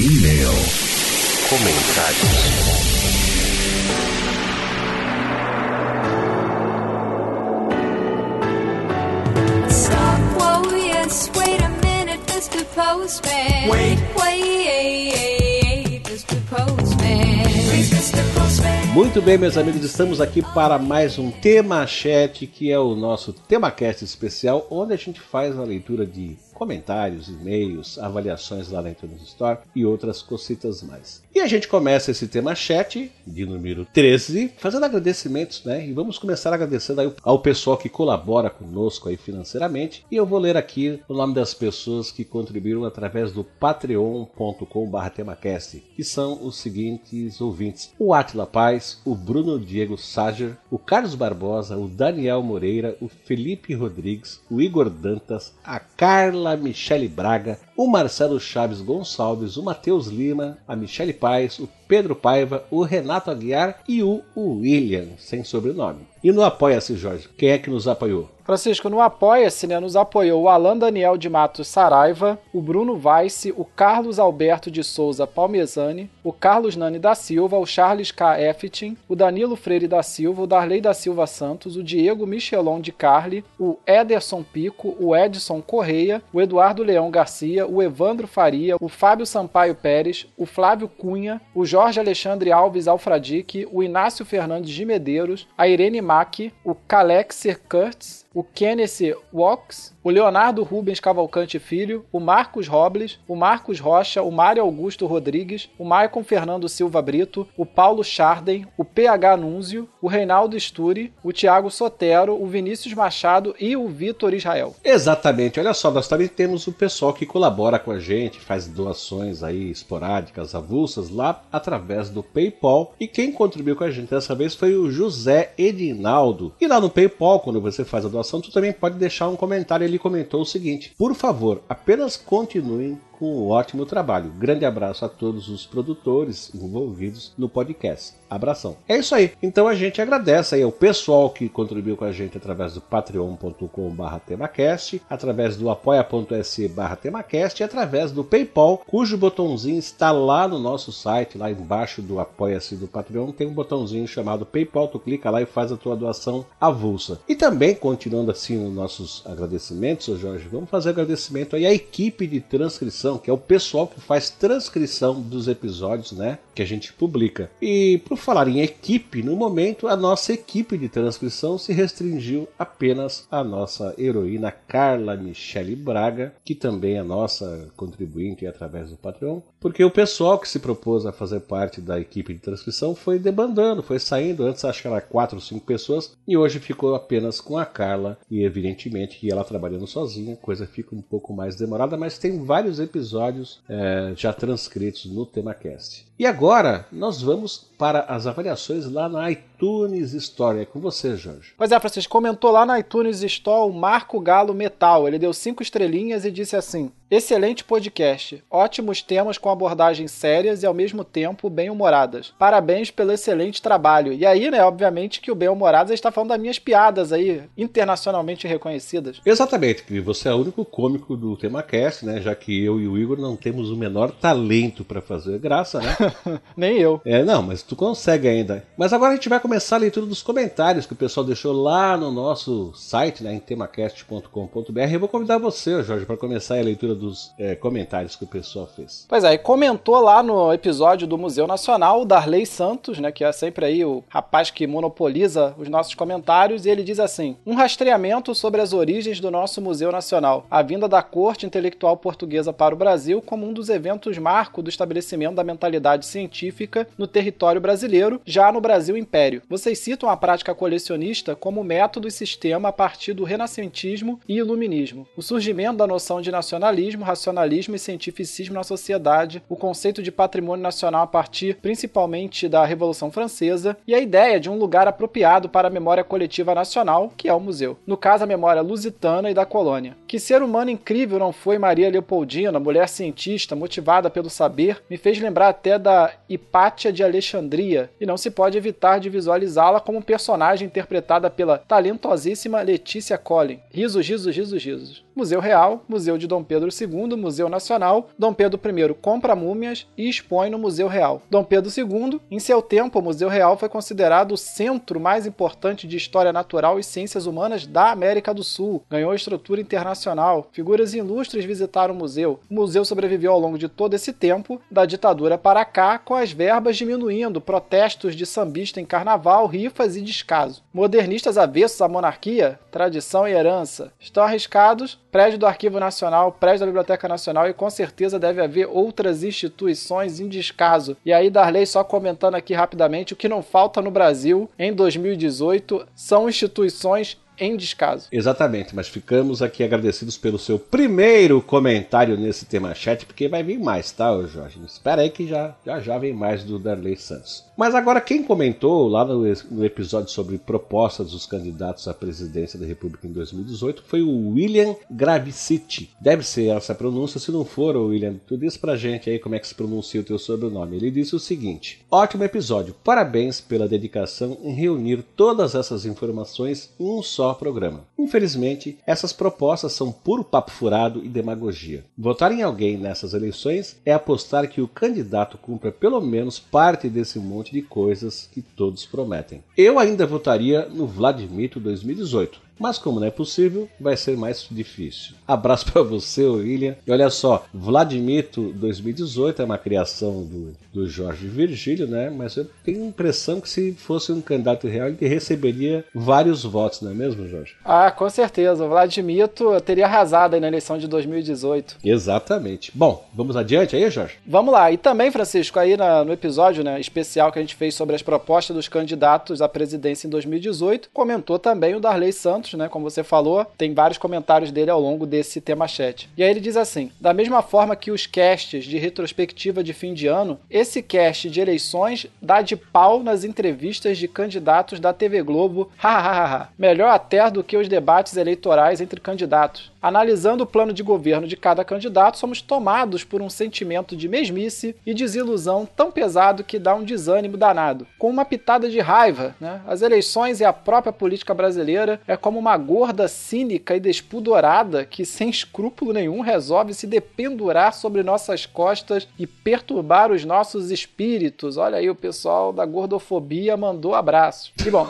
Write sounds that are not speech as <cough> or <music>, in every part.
E-mail. Comentários. Stop, whoa, yes, wait a minute, Mr. Postman. Muito bem, meus amigos, estamos aqui para mais um Tema Chat, que é o nosso TemaCast especial, onde a gente faz a leitura de comentários, e-mails, avaliações lá na iTunes Store e outras cositas mais. E a gente começa esse tema chat de número 13, fazendo agradecimentos, né? E vamos começar agradecendo aí ao pessoal que colabora conosco aí financeiramente. E eu vou ler aqui o nome das pessoas que contribuíram através do patreon.com/temacast, que são os seguintes ouvintes: o Atila Paz, o Bruno Diego Sager, o Carlos Barbosa, o Daniel Moreira, o Felipe Rodrigues, o Igor Dantas, a Carla Michele Braga, o Marcelo Chaves Gonçalves, o Matheus Lima, a Michele Paz, o Pedro Paiva, o Renato Aguiar e o William, sem sobrenome. E no Apoia-se, Jorge, quem é que nos apoiou? Francisco, no Apoia-se, né, nos apoiou o Alan Daniel de Matos Saraiva, o Bruno Weiss, o Carlos Alberto de Souza Palmezani, o Carlos Nani da Silva, o Charles K. Eftin, o Danilo Freire da Silva, o Darley da Silva Santos, o Diego Michelon de Carli, o Ederson Pico, o Edson Correia, o Eduardo Leão Garcia, o Evandro Faria, o Fábio Sampaio Pérez, o Flávio Cunha, o Jorge Alexandre Alves Alfradique, o Inácio Fernandes de Medeiros, a Irene Mack, o Kalexer Kurtz, o Kenneth Walks, o Leonardo Rubens Cavalcante Filho, o Marcos Robles, o Marcos Rocha, o Mário Augusto Rodrigues, o Maicon Fernando Silva Brito, o Paulo Charden, o PH Núnzio, o Reinaldo Sturi, o Tiago Sotero, o Vinícius Machado e o Vitor Israel. Exatamente, olha só, nós também temos o pessoal que colabora com a gente, faz doações aí esporádicas, avulsas, lá através do PayPal. E quem contribuiu com a gente dessa vez foi o José Edinaldo. E lá no PayPal, quando você faz a doação, tu também pode deixar um comentário. Ele comentou o seguinte: Por favor, apenas continuem com um ótimo trabalho. Grande abraço a todos os produtores envolvidos no podcast. Abração. É isso aí. Então a gente agradece aí ao pessoal que contribuiu com a gente através do patreon.com/temacast, através do apoia.se/temacast e através do PayPal, cujo botãozinho está lá no nosso site, lá embaixo do apoia-se do Patreon, tem um botãozinho chamado PayPal, tu clica lá e faz a tua doação avulsa. E também continuando assim nos nossos agradecimentos, Jorge, vamos fazer agradecimento aí à equipe de transcrição que é o pessoal que faz transcrição dos episódios, né, que a gente publica. E por falar em equipe, no momento a nossa equipe de transcrição se restringiu apenas à nossa heroína Carla Michele Braga, que também é nossa contribuinte através do Patreon, porque o pessoal que se propôs a fazer parte da equipe de transcrição foi debandando, foi saindo. Antes acho que era quatro ou cinco pessoas e hoje ficou apenas com a Carla e evidentemente que ela trabalhando sozinha, a coisa fica um pouco mais demorada, mas tem vários episódios é, já transcritos no TemaCast. E agora nós vamos para as avaliações lá na iTunes Store. É com você, Jorge. Pois é, Francisco, comentou lá na iTunes Store o Marco Galo Metal. Ele deu cinco estrelinhas e disse assim: Excelente podcast. Ótimos temas com abordagens sérias e ao mesmo tempo bem-humoradas. Parabéns pelo excelente trabalho. E aí, né, obviamente que o bem-humoradas está falando das minhas piadas aí, internacionalmente reconhecidas. Exatamente, que você é o único cômico do TemaCast, né? Já que eu e o Igor não temos o menor talento para fazer graça, né? <laughs> Nem eu. É, não, mas tu consegue ainda. Mas agora a gente vai começar a leitura dos comentários que o pessoal deixou lá no nosso site, né, em temacast.com.br. Eu vou convidar você, Jorge, para começar a leitura dos é, comentários que o pessoal fez. Pois é, e comentou lá no episódio do Museu Nacional o Darley Santos, né, que é sempre aí o rapaz que monopoliza os nossos comentários, e ele diz assim: um rastreamento sobre as origens do nosso Museu Nacional, a vinda da corte intelectual portuguesa para o Brasil como um dos eventos marco do estabelecimento da mentalidade científica no território brasileiro, já no Brasil Império. Vocês citam a prática colecionista como método e sistema a partir do renascentismo e iluminismo. O surgimento da noção de nacionalismo racionalismo, e cientificismo na sociedade, o conceito de patrimônio nacional a partir principalmente da Revolução Francesa e a ideia de um lugar apropriado para a memória coletiva nacional, que é o museu. No caso, a memória lusitana e da colônia. Que ser humano incrível não foi Maria Leopoldina, mulher cientista motivada pelo saber, me fez lembrar até da Hipátia de Alexandria, e não se pode evitar de visualizá-la como personagem interpretada pela talentosíssima Letícia Collin. Risos, risos, risos, risos. Museu Real, Museu de Dom Pedro II, Museu Nacional. Dom Pedro I compra múmias e expõe no Museu Real. Dom Pedro II, em seu tempo, o Museu Real foi considerado o centro mais importante de história natural e ciências humanas da América do Sul. Ganhou estrutura internacional. Figuras ilustres visitaram o museu. O museu sobreviveu ao longo de todo esse tempo, da ditadura para cá, com as verbas diminuindo, protestos de sambista em carnaval, rifas e descaso. Modernistas avessos à monarquia, tradição e herança, estão arriscados prédio do Arquivo Nacional, prédio da Biblioteca Nacional e com certeza deve haver outras instituições em descaso. E aí, Darley, só comentando aqui rapidamente, o que não falta no Brasil em 2018 são instituições em descaso. Exatamente, mas ficamos aqui agradecidos pelo seu primeiro comentário nesse tema chat, porque vai vir mais, tá, Jorge? Espera aí que já já, já vem mais do Darley Santos. Mas agora quem comentou lá no, no episódio sobre propostas dos candidatos à presidência da República em 2018 foi o William Graviciti. Deve ser essa pronúncia, se não for, William, tu diz pra gente aí como é que se pronuncia o teu sobrenome. Ele disse o seguinte: Ótimo episódio, parabéns pela dedicação em reunir todas essas informações em um só programa. Infelizmente, essas propostas são puro papo furado e demagogia. Votar em alguém nessas eleições é apostar que o candidato cumpra pelo menos parte desse monte de coisas que todos prometem. Eu ainda votaria no Vladimir 2018, mas como não é possível, vai ser mais difícil. Abraço para você, William. E olha só, Vladimito 2018 é uma criação do, do Jorge Virgílio, né? Mas eu tenho a impressão que se fosse um candidato real, ele receberia vários votos, não é mesmo, Jorge? Ah, com certeza. O Vladimito teria arrasado aí na eleição de 2018. Exatamente. Bom, vamos adiante aí, Jorge? Vamos lá. E também, Francisco, aí na, no episódio né, especial que a gente fez sobre as propostas dos candidatos à presidência em 2018, comentou também o Darley Santos né? Como você falou, tem vários comentários dele ao longo desse tema chat. E aí ele diz assim: da mesma forma que os casts de retrospectiva de fim de ano, esse cast de eleições dá de pau nas entrevistas de candidatos da TV Globo. Melhor até do que os debates eleitorais entre candidatos. Analisando o plano de governo de cada candidato, somos tomados por um sentimento de mesmice e desilusão tão pesado que dá um desânimo danado. Com uma pitada de raiva, né? as eleições e a própria política brasileira é como uma gorda cínica e despudorada que, sem escrúpulo nenhum, resolve se dependurar sobre nossas costas e perturbar os nossos espíritos. Olha aí, o pessoal da gordofobia mandou abraço. Que bom.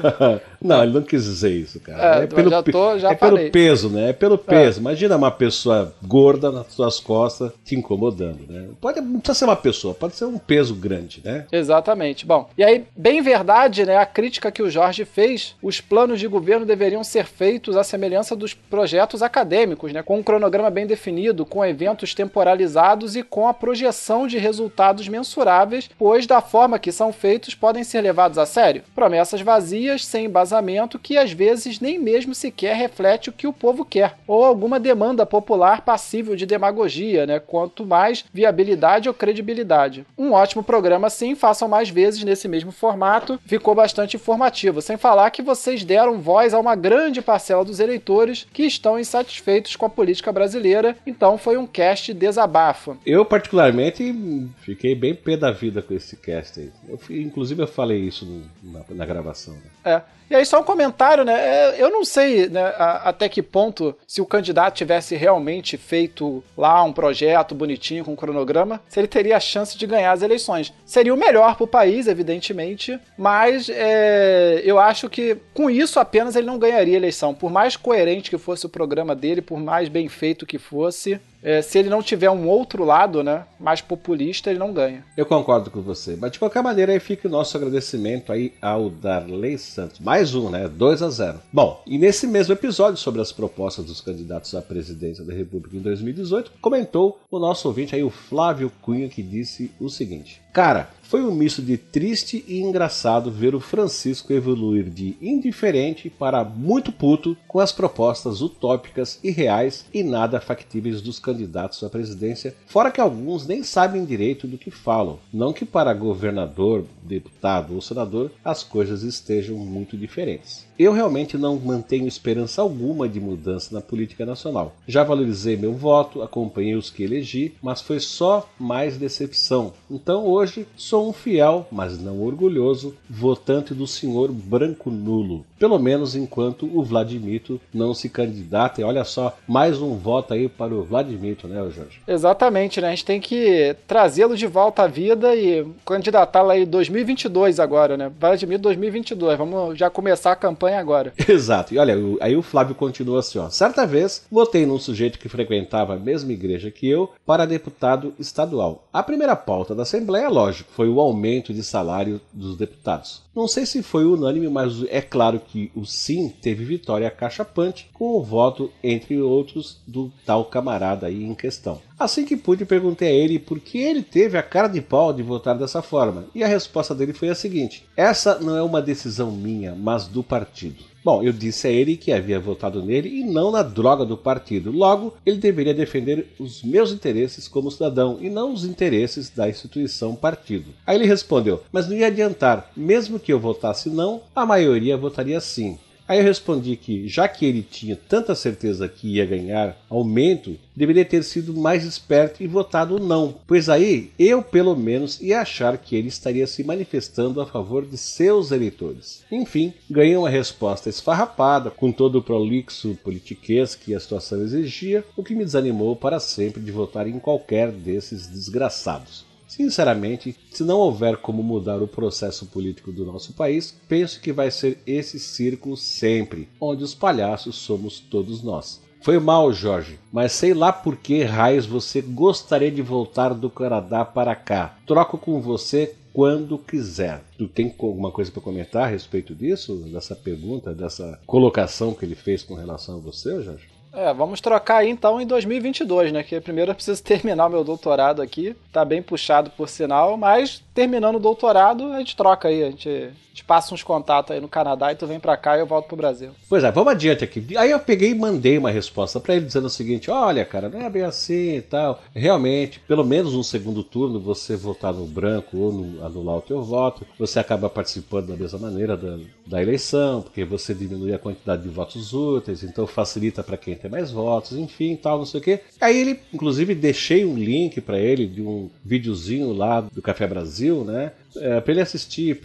<laughs> não, ele não quis dizer isso, cara. É, é pelo, já tô, já é pelo peso, né? É pelo peso. É. Imagina uma pessoa gorda nas suas costas te incomodando, né? Pode, não precisa ser uma pessoa, pode ser um peso grande, né? Exatamente. Bom, e aí, bem verdade, né? A crítica que o Jorge fez, os planos de governo deveriam ser feitos à semelhança dos projetos acadêmicos, né? Com um cronograma bem definido, com eventos temporalizados e com a projeção de resultados mensuráveis, pois da forma que são feitos podem ser levados a sério. Promessas vazias, sem embasamento, que às vezes nem mesmo sequer reflete o que o povo quer ou alguma demanda popular passível de demagogia, né? Quanto mais viabilidade ou credibilidade. Um ótimo programa, sim, façam mais vezes nesse mesmo formato, ficou bastante informativo. Sem falar que vocês deram voz a uma grande parcela dos eleitores que estão insatisfeitos com a política brasileira, então foi um cast desabafo. Eu, particularmente, fiquei bem pé da vida com esse cast aí. Eu, inclusive, eu falei isso na, na gravação. Né? É. E aí, só um comentário, né? É, eu não sei né, até que ponto, se o candidato tivesse realmente feito lá um projeto bonitinho com um cronograma, se ele teria a chance de ganhar as eleições. Seria o melhor para o país, evidentemente, mas é, eu acho que com isso apenas ele não ganharia a eleição. Por mais coerente que fosse o programa dele, por mais bem feito que fosse, é, se ele não tiver um outro lado, né, mais populista, ele não ganha. Eu concordo com você. Mas de qualquer maneira, aí fica o nosso agradecimento aí ao Darley Santos. Mais um, né? 2 a 0. Bom, e nesse mesmo episódio sobre as propostas dos candidatos à presidência da República em 2018, comentou o nosso ouvinte aí, o Flávio Cunha, que disse o seguinte: Cara, foi um misto de triste e engraçado ver o Francisco evoluir de indiferente para muito puto com as propostas utópicas e reais e nada factíveis dos candidatos à presidência, fora que alguns nem sabem direito do que falam. Não que para governador, deputado ou senador as coisas estejam muito diferentes. Eu realmente não mantenho esperança alguma de mudança na política nacional. Já valorizei meu voto, acompanhei os que elegi, mas foi só mais decepção. Então hoje sou um fiel, mas não orgulhoso, votante do senhor branco nulo. Pelo menos enquanto o Vladimir não se candidata. E olha só, mais um voto aí para o Vladimir, né, Jorge? Exatamente, né? A gente tem que trazê-lo de volta à vida e candidatá-lo aí em 2022 agora, né? Vladimir 2022. Vamos já começar a campanha agora. <laughs> Exato. E olha, aí o Flávio continua assim, ó. Certa vez, votei num sujeito que frequentava a mesma igreja que eu para deputado estadual. A primeira pauta da Assembleia, lógico, foi o aumento de salário dos deputados. Não sei se foi unânime, mas é claro que o sim teve vitória cachapante com o voto, entre outros, do tal camarada aí em questão. Assim que pude, perguntei a ele por que ele teve a cara de pau de votar dessa forma, e a resposta dele foi a seguinte: Essa não é uma decisão minha, mas do partido. Bom, eu disse a ele que havia votado nele e não na droga do partido. Logo, ele deveria defender os meus interesses como cidadão e não os interesses da instituição partido. Aí ele respondeu: Mas não ia adiantar, mesmo que eu votasse não, a maioria votaria sim. Aí eu respondi que, já que ele tinha tanta certeza que ia ganhar aumento, deveria ter sido mais esperto e votado não, pois aí eu, pelo menos, ia achar que ele estaria se manifestando a favor de seus eleitores. Enfim, ganhei uma resposta esfarrapada, com todo o prolixo politiquês que a situação exigia, o que me desanimou para sempre de votar em qualquer desses desgraçados. Sinceramente, se não houver como mudar o processo político do nosso país, penso que vai ser esse círculo sempre, onde os palhaços somos todos nós. Foi mal, Jorge, mas sei lá por que raios você gostaria de voltar do Canadá para cá. Troco com você quando quiser. Tu tem alguma coisa para comentar a respeito disso, dessa pergunta, dessa colocação que ele fez com relação a você, Jorge? É, vamos trocar aí então em 2022, né? Que primeiro eu preciso terminar meu doutorado aqui. Tá bem puxado por sinal, mas terminando o doutorado a gente troca aí, a gente te passa uns contatos aí no Canadá e tu vem pra cá e eu volto pro Brasil. Pois é, vamos adiante aqui. Aí eu peguei e mandei uma resposta para ele dizendo o seguinte: olha, cara, não é bem assim e tal. Realmente, pelo menos no segundo turno, você votar no branco ou no, anular o teu voto, você acaba participando da mesma maneira da, da eleição, porque você diminui a quantidade de votos úteis, então facilita para quem tem mais votos, enfim, tal, não sei o quê. Aí ele, inclusive, deixei um link para ele de um videozinho lá do Café Brasil, né? É, para ele assistir,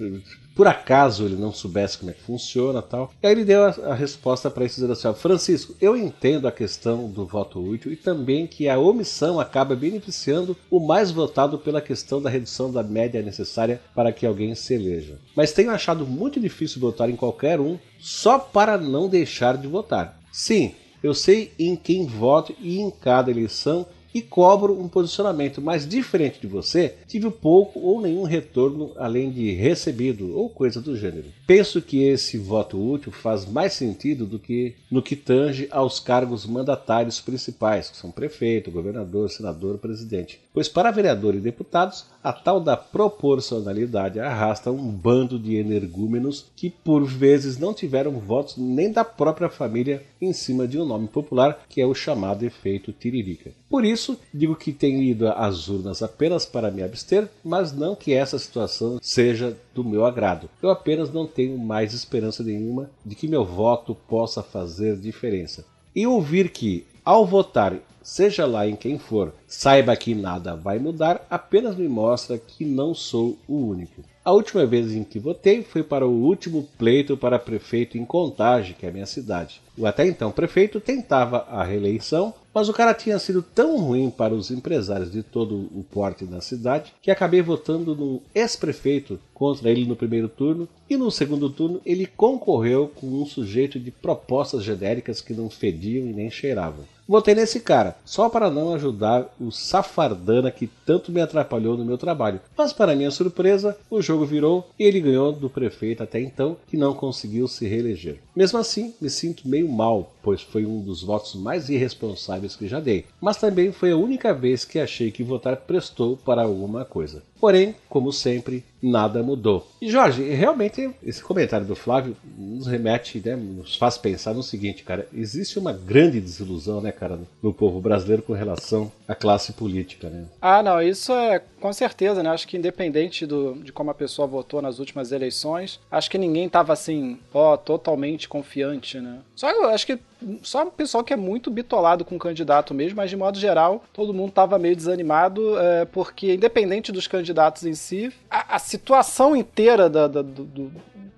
por acaso ele não soubesse como é que funciona tal. E aí ele deu a, a resposta para isso dizendo assim: Francisco, eu entendo a questão do voto útil e também que a omissão acaba beneficiando o mais votado pela questão da redução da média necessária para que alguém se eleja. Mas tenho achado muito difícil votar em qualquer um só para não deixar de votar. Sim, eu sei em quem voto e em cada eleição e cobro um posicionamento, mas diferente de você, tive pouco ou nenhum retorno além de recebido ou coisa do gênero. Penso que esse voto útil faz mais sentido do que no que tange aos cargos mandatários principais, que são prefeito, governador, senador, presidente. Pois para vereador e deputados, a tal da proporcionalidade arrasta um bando de energúmenos que por vezes não tiveram votos nem da própria família em cima de um nome popular, que é o chamado efeito tiririca. Por isso, digo que tenho ido às urnas apenas para me abster, mas não que essa situação seja do meu agrado. Eu apenas não tenho mais esperança nenhuma de que meu voto possa fazer diferença. E ouvir que, ao votar, seja lá em quem for, saiba que nada vai mudar, apenas me mostra que não sou o único. A última vez em que votei foi para o último pleito para prefeito em Contagem, que é a minha cidade. O até então prefeito tentava a reeleição, mas o cara tinha sido tão ruim para os empresários de todo o porte da cidade que acabei votando no ex-prefeito contra ele no primeiro turno e no segundo turno ele concorreu com um sujeito de propostas genéricas que não fediam e nem cheiravam. Votei nesse cara, só para não ajudar o safardana que tanto me atrapalhou no meu trabalho. Mas, para minha surpresa, o jogo virou e ele ganhou do prefeito até então, que não conseguiu se reeleger. Mesmo assim, me sinto meio mal, pois foi um dos votos mais irresponsáveis que já dei. Mas também foi a única vez que achei que votar prestou para alguma coisa. Porém, como sempre, nada mudou. E Jorge, realmente esse comentário do Flávio nos remete, né, nos faz pensar no seguinte, cara, existe uma grande desilusão, né, cara, no povo brasileiro com relação à classe política, né? Ah, não, isso é com certeza, né? Acho que independente do, de como a pessoa votou nas últimas eleições, acho que ninguém tava assim, ó, totalmente confiante, né? Só eu acho que só o pessoal que é muito bitolado com o candidato mesmo, mas de modo geral, todo mundo tava meio desanimado, é, porque independente dos candidatos em si, a, a situação inteira da, da, do, do,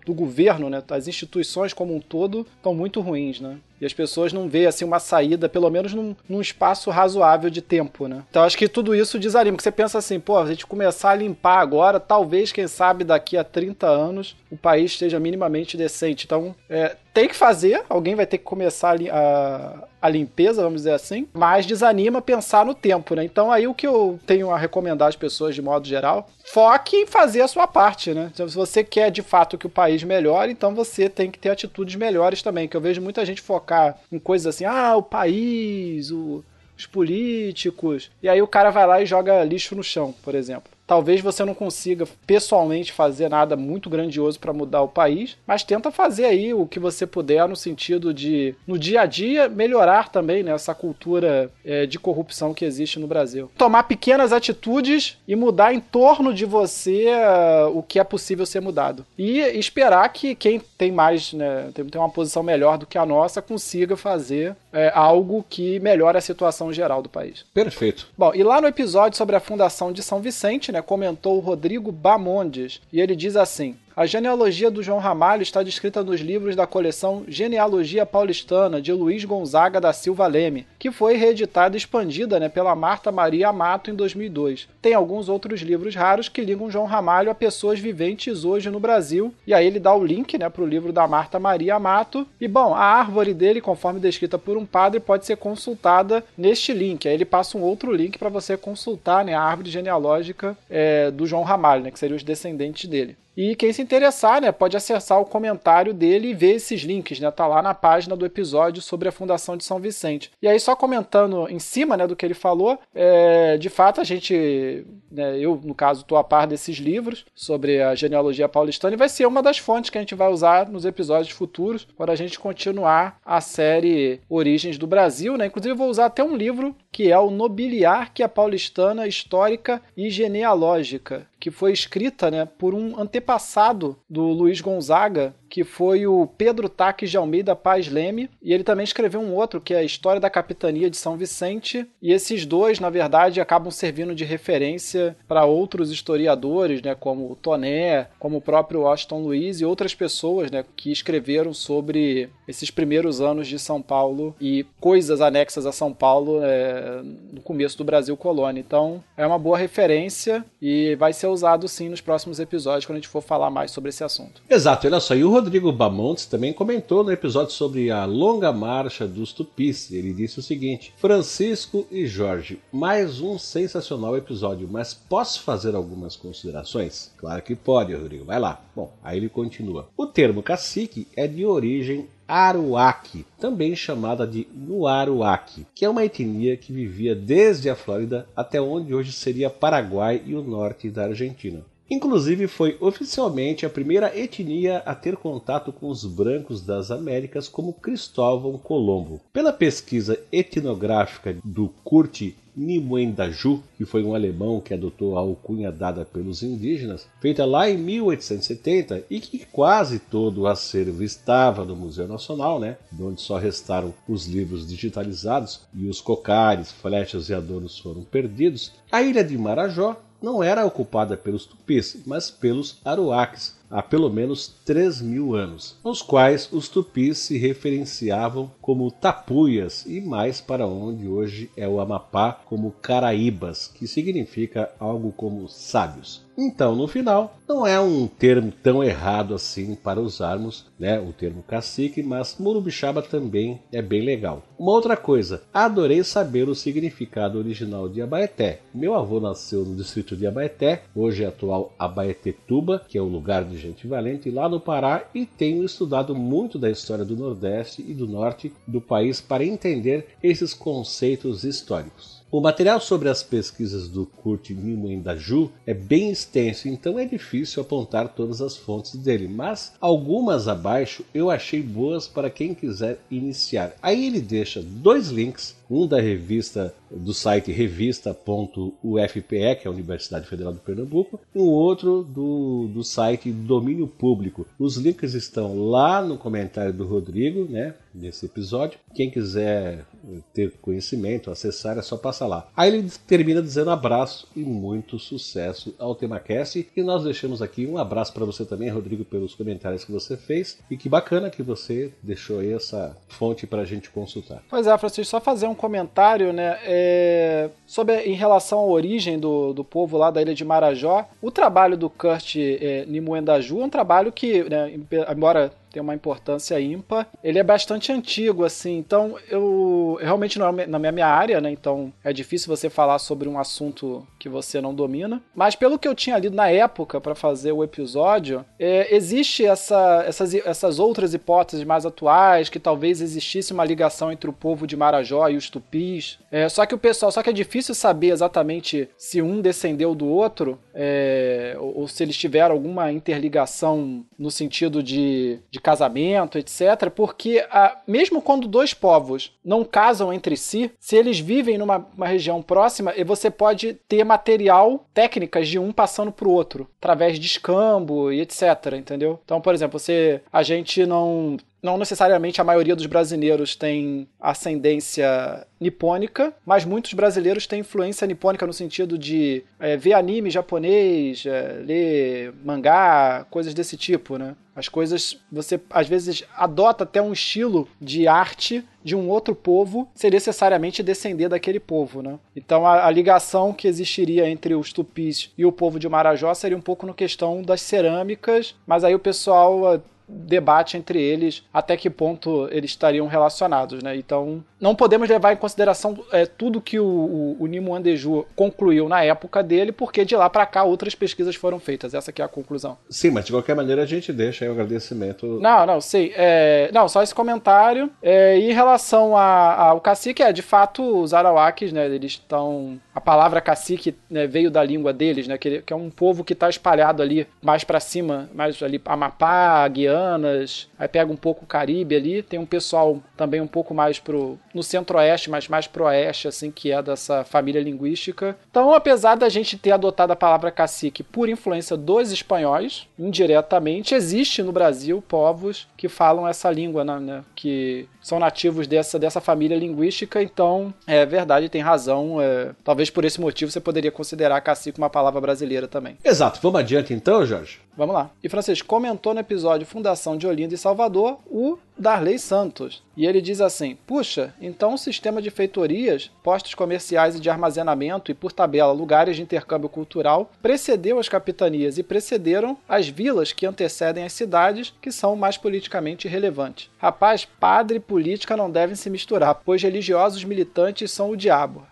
do governo, né, as instituições como um todo, estão muito ruins, né? E as pessoas não veem assim uma saída, pelo menos num, num, espaço razoável de tempo, né? Então acho que tudo isso desanima, porque você pensa assim, pô, a gente começar a limpar agora, talvez, quem sabe, daqui a 30 anos o país esteja minimamente decente. Então, é, tem que fazer, alguém vai ter que começar a, a, limpeza, vamos dizer assim, mas desanima pensar no tempo, né? Então aí o que eu tenho a recomendar às pessoas de modo geral, foque em fazer a sua parte, né? Então, se você quer de fato que o país melhore, então você tem que ter atitudes melhores também, que eu vejo muita gente focar em coisas assim, ah, o país, o, os políticos, e aí o cara vai lá e joga lixo no chão, por exemplo. Talvez você não consiga pessoalmente fazer nada muito grandioso para mudar o país, mas tenta fazer aí o que você puder no sentido de, no dia a dia, melhorar também né, essa cultura é, de corrupção que existe no Brasil. Tomar pequenas atitudes e mudar em torno de você uh, o que é possível ser mudado. E esperar que quem tem mais, né, tem, tem uma posição melhor do que a nossa, consiga fazer é, algo que melhore a situação geral do país. Perfeito. Bom, e lá no episódio sobre a fundação de São Vicente, né, comentou o Rodrigo Bamondes, e ele diz assim: a genealogia do João Ramalho está descrita nos livros da coleção Genealogia Paulistana de Luiz Gonzaga da Silva Leme, que foi reeditada e expandida né, pela Marta Maria Amato em 2002. Tem alguns outros livros raros que ligam João Ramalho a pessoas viventes hoje no Brasil, e aí ele dá o link né, para o livro da Marta Maria Amato. E bom, a árvore dele, conforme descrita por um padre, pode ser consultada neste link. Aí ele passa um outro link para você consultar né, a árvore genealógica é, do João Ramalho, né, que seriam os descendentes dele. E quem se interessar, né, pode acessar o comentário dele e ver esses links, né? Tá lá na página do episódio sobre a Fundação de São Vicente. E aí, só comentando em cima, né, do que ele falou, é, de fato a gente, né, eu no caso estou a par desses livros sobre a genealogia paulistana e vai ser uma das fontes que a gente vai usar nos episódios futuros para a gente continuar a série Origens do Brasil, né? Inclusive eu vou usar até um livro que é o Nobiliarquia Paulistana Histórica e Genealógica, que foi escrita né, por um antepassado do Luiz Gonzaga, que foi o Pedro Taques de Almeida Paz Leme, e ele também escreveu um outro, que é a História da Capitania de São Vicente, e esses dois, na verdade, acabam servindo de referência para outros historiadores, né, como o Toné, como o próprio Washington Luiz e outras pessoas né, que escreveram sobre esses primeiros anos de São Paulo e coisas anexas a São Paulo é, no começo do Brasil colônia. Então, é uma boa referência e vai ser usado sim nos próximos episódios quando a gente for falar mais sobre esse assunto. Exato, olha só, e o Rodrigo Bamontes também comentou no episódio sobre a longa marcha dos tupis. Ele disse o seguinte: Francisco e Jorge, mais um sensacional episódio, mas posso fazer algumas considerações? Claro que pode, Rodrigo, vai lá. Bom, aí ele continua. O termo cacique é de origem Aruaque, também chamada de Nuaruaque, que é uma etnia que vivia desde a Flórida até onde hoje seria Paraguai e o norte da Argentina. Inclusive, foi oficialmente a primeira etnia a ter contato com os brancos das Américas, como Cristóvão Colombo. Pela pesquisa etnográfica do Kurt Nimuendaju, que foi um alemão que adotou a alcunha dada pelos indígenas, feita lá em 1870 e que quase todo o acervo estava no Museu Nacional, né, onde só restaram os livros digitalizados e os cocares, flechas e adornos foram perdidos, a ilha de Marajó não era ocupada pelos tupis, mas pelos aruaques, há pelo menos 3 mil anos, nos quais os tupis se referenciavam como tapuias e mais para onde hoje é o Amapá como Caraíbas, que significa algo como sábios. Então, no final, não é um termo tão errado assim para usarmos, né, o termo cacique, mas Murubixaba também é bem legal. Uma outra coisa, adorei saber o significado original de Abaeté. Meu avô nasceu no distrito de Abaeté, hoje é atual Abaetetuba, que é o lugar de gente valente, lá no Pará, e tenho estudado muito da história do Nordeste e do Norte do país para entender esses conceitos históricos. O material sobre as pesquisas do Kurt Nimendaju é bem extenso, então é difícil apontar todas as fontes dele, mas algumas abaixo eu achei boas para quem quiser iniciar. Aí ele deixa dois links, um da revista do site revista.ufpe, que é a Universidade Federal do Pernambuco, e o outro do, do site Domínio Público. Os links estão lá no comentário do Rodrigo, né, nesse episódio. Quem quiser ter conhecimento, acessar, é só passar lá. Aí ele termina dizendo abraço e muito sucesso ao TemaCast. E nós deixamos aqui um abraço para você também, Rodrigo, pelos comentários que você fez. E que bacana que você deixou aí essa fonte para a gente consultar. Pois é, Francisco, só fazer um comentário, né? É... Sobre em relação à origem do, do povo lá da ilha de Marajó, o trabalho do Kurt é, Nimuendaju é um trabalho que, né, embora tem uma importância ímpar. Ele é bastante antigo, assim, então eu realmente não é na minha área, né? Então é difícil você falar sobre um assunto que você não domina. Mas pelo que eu tinha lido na época para fazer o episódio, é, existe essa, essas, essas outras hipóteses mais atuais, que talvez existisse uma ligação entre o povo de Marajó e os tupis. É, só que o pessoal, só que é difícil saber exatamente se um descendeu do outro, é, ou, ou, se eles tiveram alguma interligação no sentido de, de de casamento, etc. Porque a, mesmo quando dois povos não casam entre si, se eles vivem numa região próxima, você pode ter material, técnicas de um passando para o outro, através de escambo e etc. Entendeu? Então, por exemplo, você, a gente não não necessariamente a maioria dos brasileiros tem ascendência nipônica, mas muitos brasileiros têm influência nipônica no sentido de é, ver anime japonês, é, ler mangá, coisas desse tipo, né? As coisas, você às vezes adota até um estilo de arte de um outro povo sem necessariamente descender daquele povo, né? Então a, a, ligação que existiria entre os tupis e o povo de Marajó seria um pouco no questão das cerâmicas, mas aí o pessoal debate entre eles até que ponto eles estariam relacionados, né? Então, não podemos levar em consideração é, tudo que o, o, o Nimo Andeju concluiu na época dele, porque de lá para cá outras pesquisas foram feitas. Essa é a conclusão. Sim, mas de qualquer maneira a gente deixa aí o agradecimento. Não, não, sim. É, não, só esse comentário. É, em relação ao cacique, é, de fato, os arawakis, né, eles estão... A palavra cacique né, veio da língua deles, né, que, que é um povo que está espalhado ali mais para cima, mais ali Amapá, Guianas, aí pega um pouco o Caribe ali, tem um pessoal também um pouco mais pro no centro-oeste, mas mais pro oeste, assim, que é dessa família linguística. Então, apesar da gente ter adotado a palavra cacique por influência dos espanhóis, indiretamente, existe no Brasil povos que falam essa língua, né, né que são nativos dessa, dessa família linguística, então é verdade, tem razão. É, talvez por esse motivo você poderia considerar cacique uma palavra brasileira também. Exato, vamos adiante então, Jorge? Vamos lá. E Francisco comentou no episódio Fundação de Olinda e Salvador o Darley Santos. E ele diz assim: Puxa, então o sistema de feitorias, postos comerciais e de armazenamento e, por tabela, lugares de intercâmbio cultural precedeu as capitanias e precederam as vilas que antecedem as cidades que são mais politicamente relevantes. Rapaz, padre e política não devem se misturar, pois religiosos militantes são o diabo.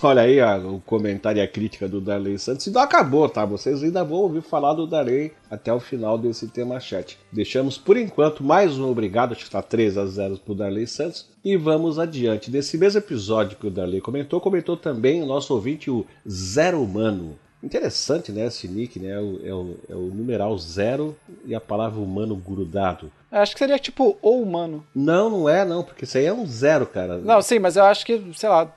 Olha aí o comentário e a crítica do Darley Santos. E não acabou, tá? Vocês ainda vão ouvir falar do Darley até o final desse tema chat. Deixamos por enquanto mais um obrigado, acho que está 3 a 0 para o Darley Santos. E vamos adiante. Desse mesmo episódio que o Darley comentou, comentou também o nosso ouvinte, o Zero Humano. Interessante, né? Esse nick, né? É o, é o, é o numeral zero e a palavra humano grudado. Acho que seria tipo ou humano. Não, não é, não, porque isso aí é um zero, cara. Não, sim, mas eu acho que, sei lá,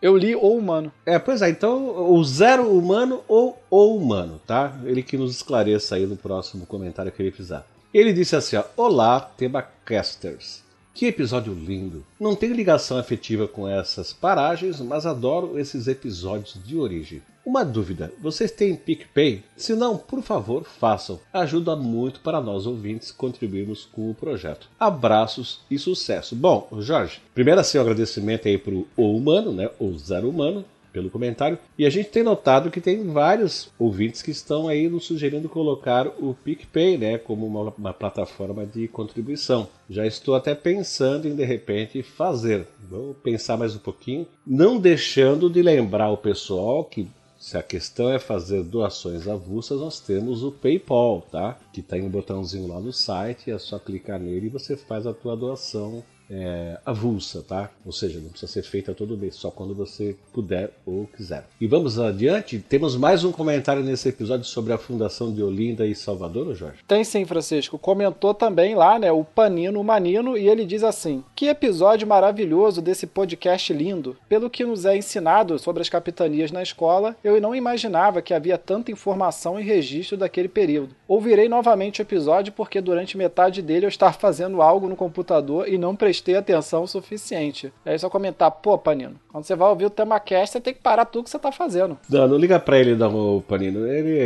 eu li o humano. É, pois é, então o zero humano ou o humano, tá? Ele que nos esclareça aí no próximo comentário que ele fizer. Ele disse assim, ó, Olá, Temacasters. Que episódio lindo! Não tenho ligação afetiva com essas paragens, mas adoro esses episódios de origem. Uma dúvida: vocês têm PicPay? Se não, por favor, façam. Ajuda muito para nós ouvintes contribuirmos com o projeto. Abraços e sucesso. Bom, Jorge, primeiro assim, um agradecimento aí pro O Humano, né? O Zero Humano, pelo comentário. E a gente tem notado que tem vários ouvintes que estão aí nos sugerindo colocar o PicPay, né, como uma, uma plataforma de contribuição. Já estou até pensando em de repente fazer. Vou pensar mais um pouquinho, não deixando de lembrar o pessoal que se a questão é fazer doações avulsas, nós temos o PayPal, tá? Que tem um botãozinho lá no site, é só clicar nele e você faz a tua doação é, avulsa, tá? Ou seja, não precisa ser feita todo mês, só quando você puder ou quiser. E vamos adiante, temos mais um comentário nesse episódio sobre a fundação de Olinda e Salvador, Jorge? Tem sim, Francisco. Comentou também lá, né, o Panino Manino, e ele diz assim: Que episódio maravilhoso desse podcast lindo. Pelo que nos é ensinado sobre as capitanias na escola, eu não imaginava que havia tanta informação e registro daquele período. Ouvirei novamente o episódio porque durante metade dele eu estava fazendo algo no computador e não prestei prestei atenção o suficiente. Aí só comentar, pô, Panino, quando você vai ouvir o tema cast, você tem que parar tudo que você tá fazendo. Não, não liga pra ele não, Panino. Ele,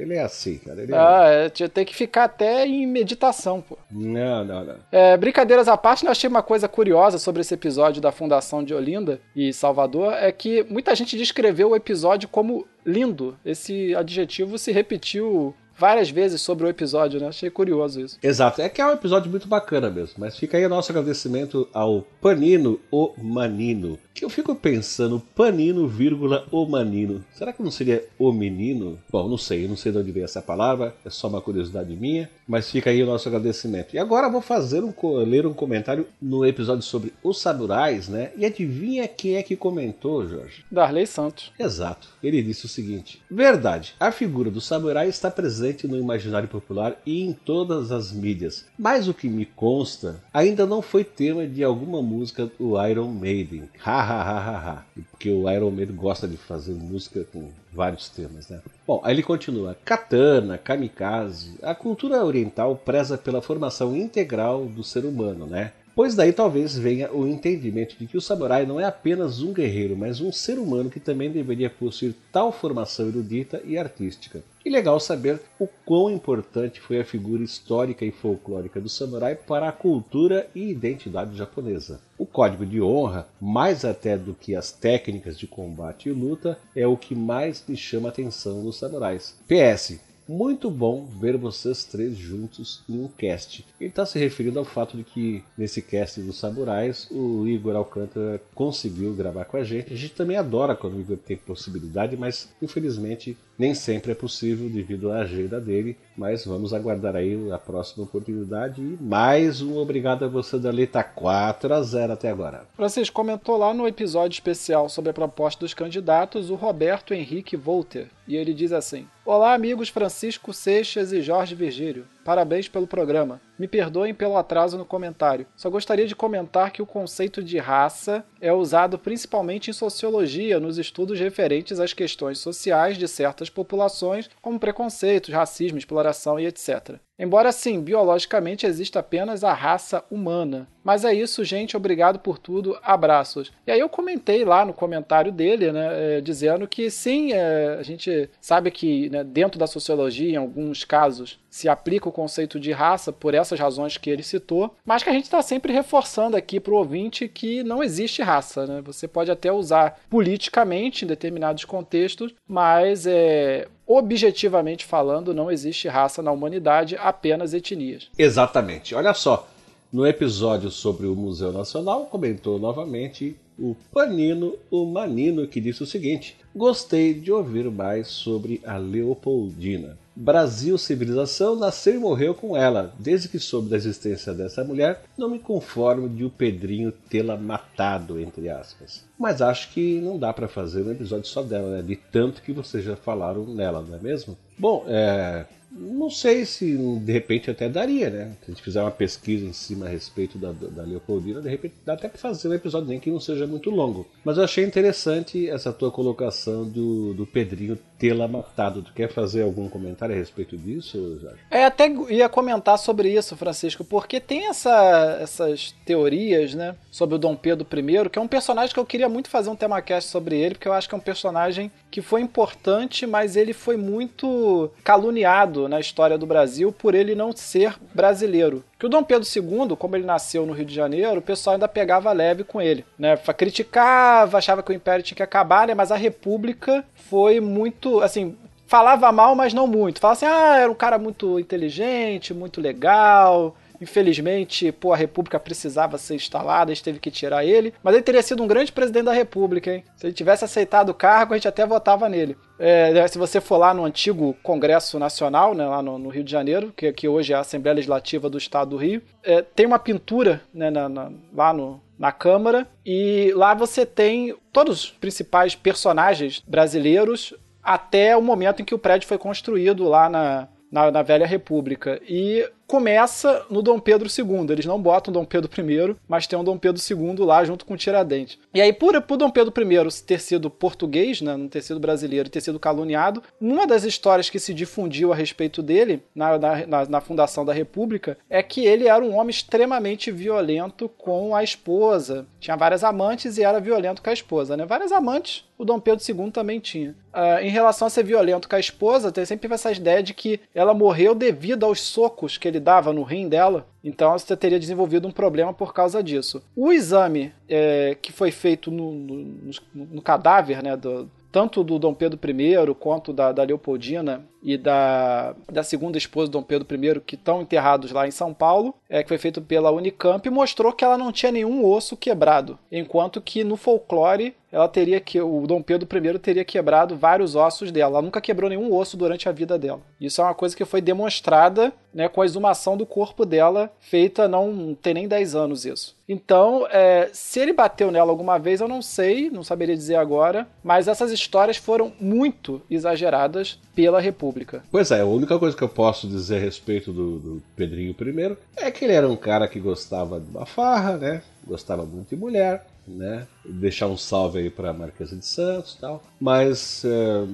ele é assim, cara. Ele ah, é... tem que ficar até em meditação, pô. Não, não, não. É, brincadeiras à parte, eu achei uma coisa curiosa sobre esse episódio da Fundação de Olinda e Salvador, é que muita gente descreveu o episódio como lindo. Esse adjetivo se repetiu várias vezes sobre o episódio, né? Achei curioso isso. Exato, é que é um episódio muito bacana mesmo. Mas fica aí o nosso agradecimento ao Panino o Manino. Que eu fico pensando, Panino, vírgula, o Manino. Será que não seria o menino? Bom, não sei, não sei de onde veio essa palavra, é só uma curiosidade minha. Mas fica aí o nosso agradecimento. E agora vou fazer um, ler um comentário no episódio sobre os samurais, né? E adivinha quem é que comentou, Jorge? Darley Santos. Exato. Ele disse o seguinte: Verdade, a figura do samurai está presente presente no imaginário popular e em todas as mídias. Mas o que me consta, ainda não foi tema de alguma música do Iron Maiden. Ha ha. Porque o Iron Maiden gosta de fazer música com vários temas, né? Bom, aí ele continua. Katana, kamikaze. A cultura oriental preza pela formação integral do ser humano, né? Pois daí talvez venha o entendimento de que o samurai não é apenas um guerreiro, mas um ser humano que também deveria possuir tal formação erudita e artística. E legal saber o quão importante foi a figura histórica e folclórica do samurai para a cultura e identidade japonesa. O código de honra, mais até do que as técnicas de combate e luta, é o que mais me chama a atenção nos samurais. PS, muito bom ver vocês três juntos em um cast. Ele está se referindo ao fato de que nesse cast dos Samurais o Igor Alcântara conseguiu gravar com a gente. A gente também adora quando o Igor tem possibilidade, mas infelizmente nem sempre é possível devido à agenda dele. Mas vamos aguardar aí a próxima oportunidade. E mais um obrigado a você, Dalita. 4 a 0 até agora. Francisco comentou lá no episódio especial sobre a proposta dos candidatos o Roberto Henrique Volter. E ele diz assim: Olá, amigos Francisco Seixas e Jorge Virgílio. Parabéns pelo programa. Me perdoem pelo atraso no comentário. Só gostaria de comentar que o conceito de raça é usado principalmente em sociologia, nos estudos referentes às questões sociais de certas populações, como preconceitos, racismo, exploração e etc. Embora sim, biologicamente exista apenas a raça humana. Mas é isso, gente. Obrigado por tudo. Abraços. E aí eu comentei lá no comentário dele, né, é, dizendo que sim, é, a gente sabe que né, dentro da sociologia, em alguns casos, se aplica o conceito de raça por essas razões que ele citou, mas que a gente está sempre reforçando aqui para o ouvinte que não existe raça. Né? Você pode até usar politicamente em determinados contextos, mas é, objetivamente falando, não existe raça na humanidade, apenas etnias. Exatamente. Olha só, no episódio sobre o Museu Nacional, comentou novamente o Panino, o Manino, que disse o seguinte: Gostei de ouvir mais sobre a Leopoldina. Brasil Civilização nasceu e morreu com ela. Desde que soube da existência dessa mulher, não me conformo de o Pedrinho tê-la matado, entre aspas. Mas acho que não dá para fazer um episódio só dela, né? De tanto que vocês já falaram nela, não é mesmo? Bom, é, não sei se de repente até daria, né? Se a gente fizer uma pesquisa em cima a respeito da, da Leopoldina, de repente dá até para fazer um episódio nem que não seja muito longo. Mas eu achei interessante essa tua colocação do, do Pedrinho tê-la matado. Tu quer fazer algum comentário a respeito disso, Jorge? É, até ia comentar sobre isso, Francisco, porque tem essa, essas teorias, né, sobre o Dom Pedro I, que é um personagem que eu queria muito fazer um tema cast sobre ele, porque eu acho que é um personagem que foi importante, mas ele foi muito caluniado na história do Brasil por ele não ser brasileiro Que o Dom Pedro II, como ele nasceu no Rio de Janeiro, o pessoal ainda pegava leve com ele, né? Criticava, achava que o Império tinha que acabar, né? Mas a República foi muito, assim, falava mal, mas não muito. Falava assim, ah, era um cara muito inteligente, muito legal, Infelizmente, pô, a República precisava ser instalada, a gente teve que tirar ele. Mas ele teria sido um grande presidente da República, hein? Se ele tivesse aceitado o cargo, a gente até votava nele. É, se você for lá no antigo Congresso Nacional, né, lá no, no Rio de Janeiro, que, que, hoje é a Assembleia Legislativa do Estado do Rio, é, tem uma pintura né, na, na, lá no, na Câmara, e lá você tem todos os principais personagens brasileiros até o momento em que o prédio foi construído lá na, na, na Velha República. E começa no Dom Pedro II. Eles não botam Dom Pedro I, mas tem um Dom Pedro II lá junto com o Tiradentes. E aí, por, por Dom Pedro I ter sido português, né, não ter sido brasileiro ter sido caluniado, uma das histórias que se difundiu a respeito dele na, na, na fundação da República é que ele era um homem extremamente violento com a esposa. Tinha várias amantes e era violento com a esposa, né? Várias amantes, o Dom Pedro II também tinha. Uh, em relação a ser violento com a esposa, tem sempre essa ideia de que ela morreu devido aos socos que ele dava no rim dela, então você teria desenvolvido um problema por causa disso. O exame é, que foi feito no, no, no cadáver, né, do, tanto do Dom Pedro I quanto da, da Leopoldina, e da, da segunda esposa Dom Pedro I, que estão enterrados lá em São Paulo, é, que foi feito pela Unicamp, mostrou que ela não tinha nenhum osso quebrado, enquanto que no folclore ela teria que o Dom Pedro I teria quebrado vários ossos dela. Ela nunca quebrou nenhum osso durante a vida dela. Isso é uma coisa que foi demonstrada né, com a exumação do corpo dela, feita não tem nem 10 anos isso. Então, é, se ele bateu nela alguma vez, eu não sei, não saberia dizer agora, mas essas histórias foram muito exageradas pela República. Pois é, a única coisa que eu posso dizer a respeito do, do Pedrinho I é que ele era um cara que gostava de uma farra, né? Gostava muito de mulher, né? Deixar um salve aí para Marquesa de Santos, tal. Mas é,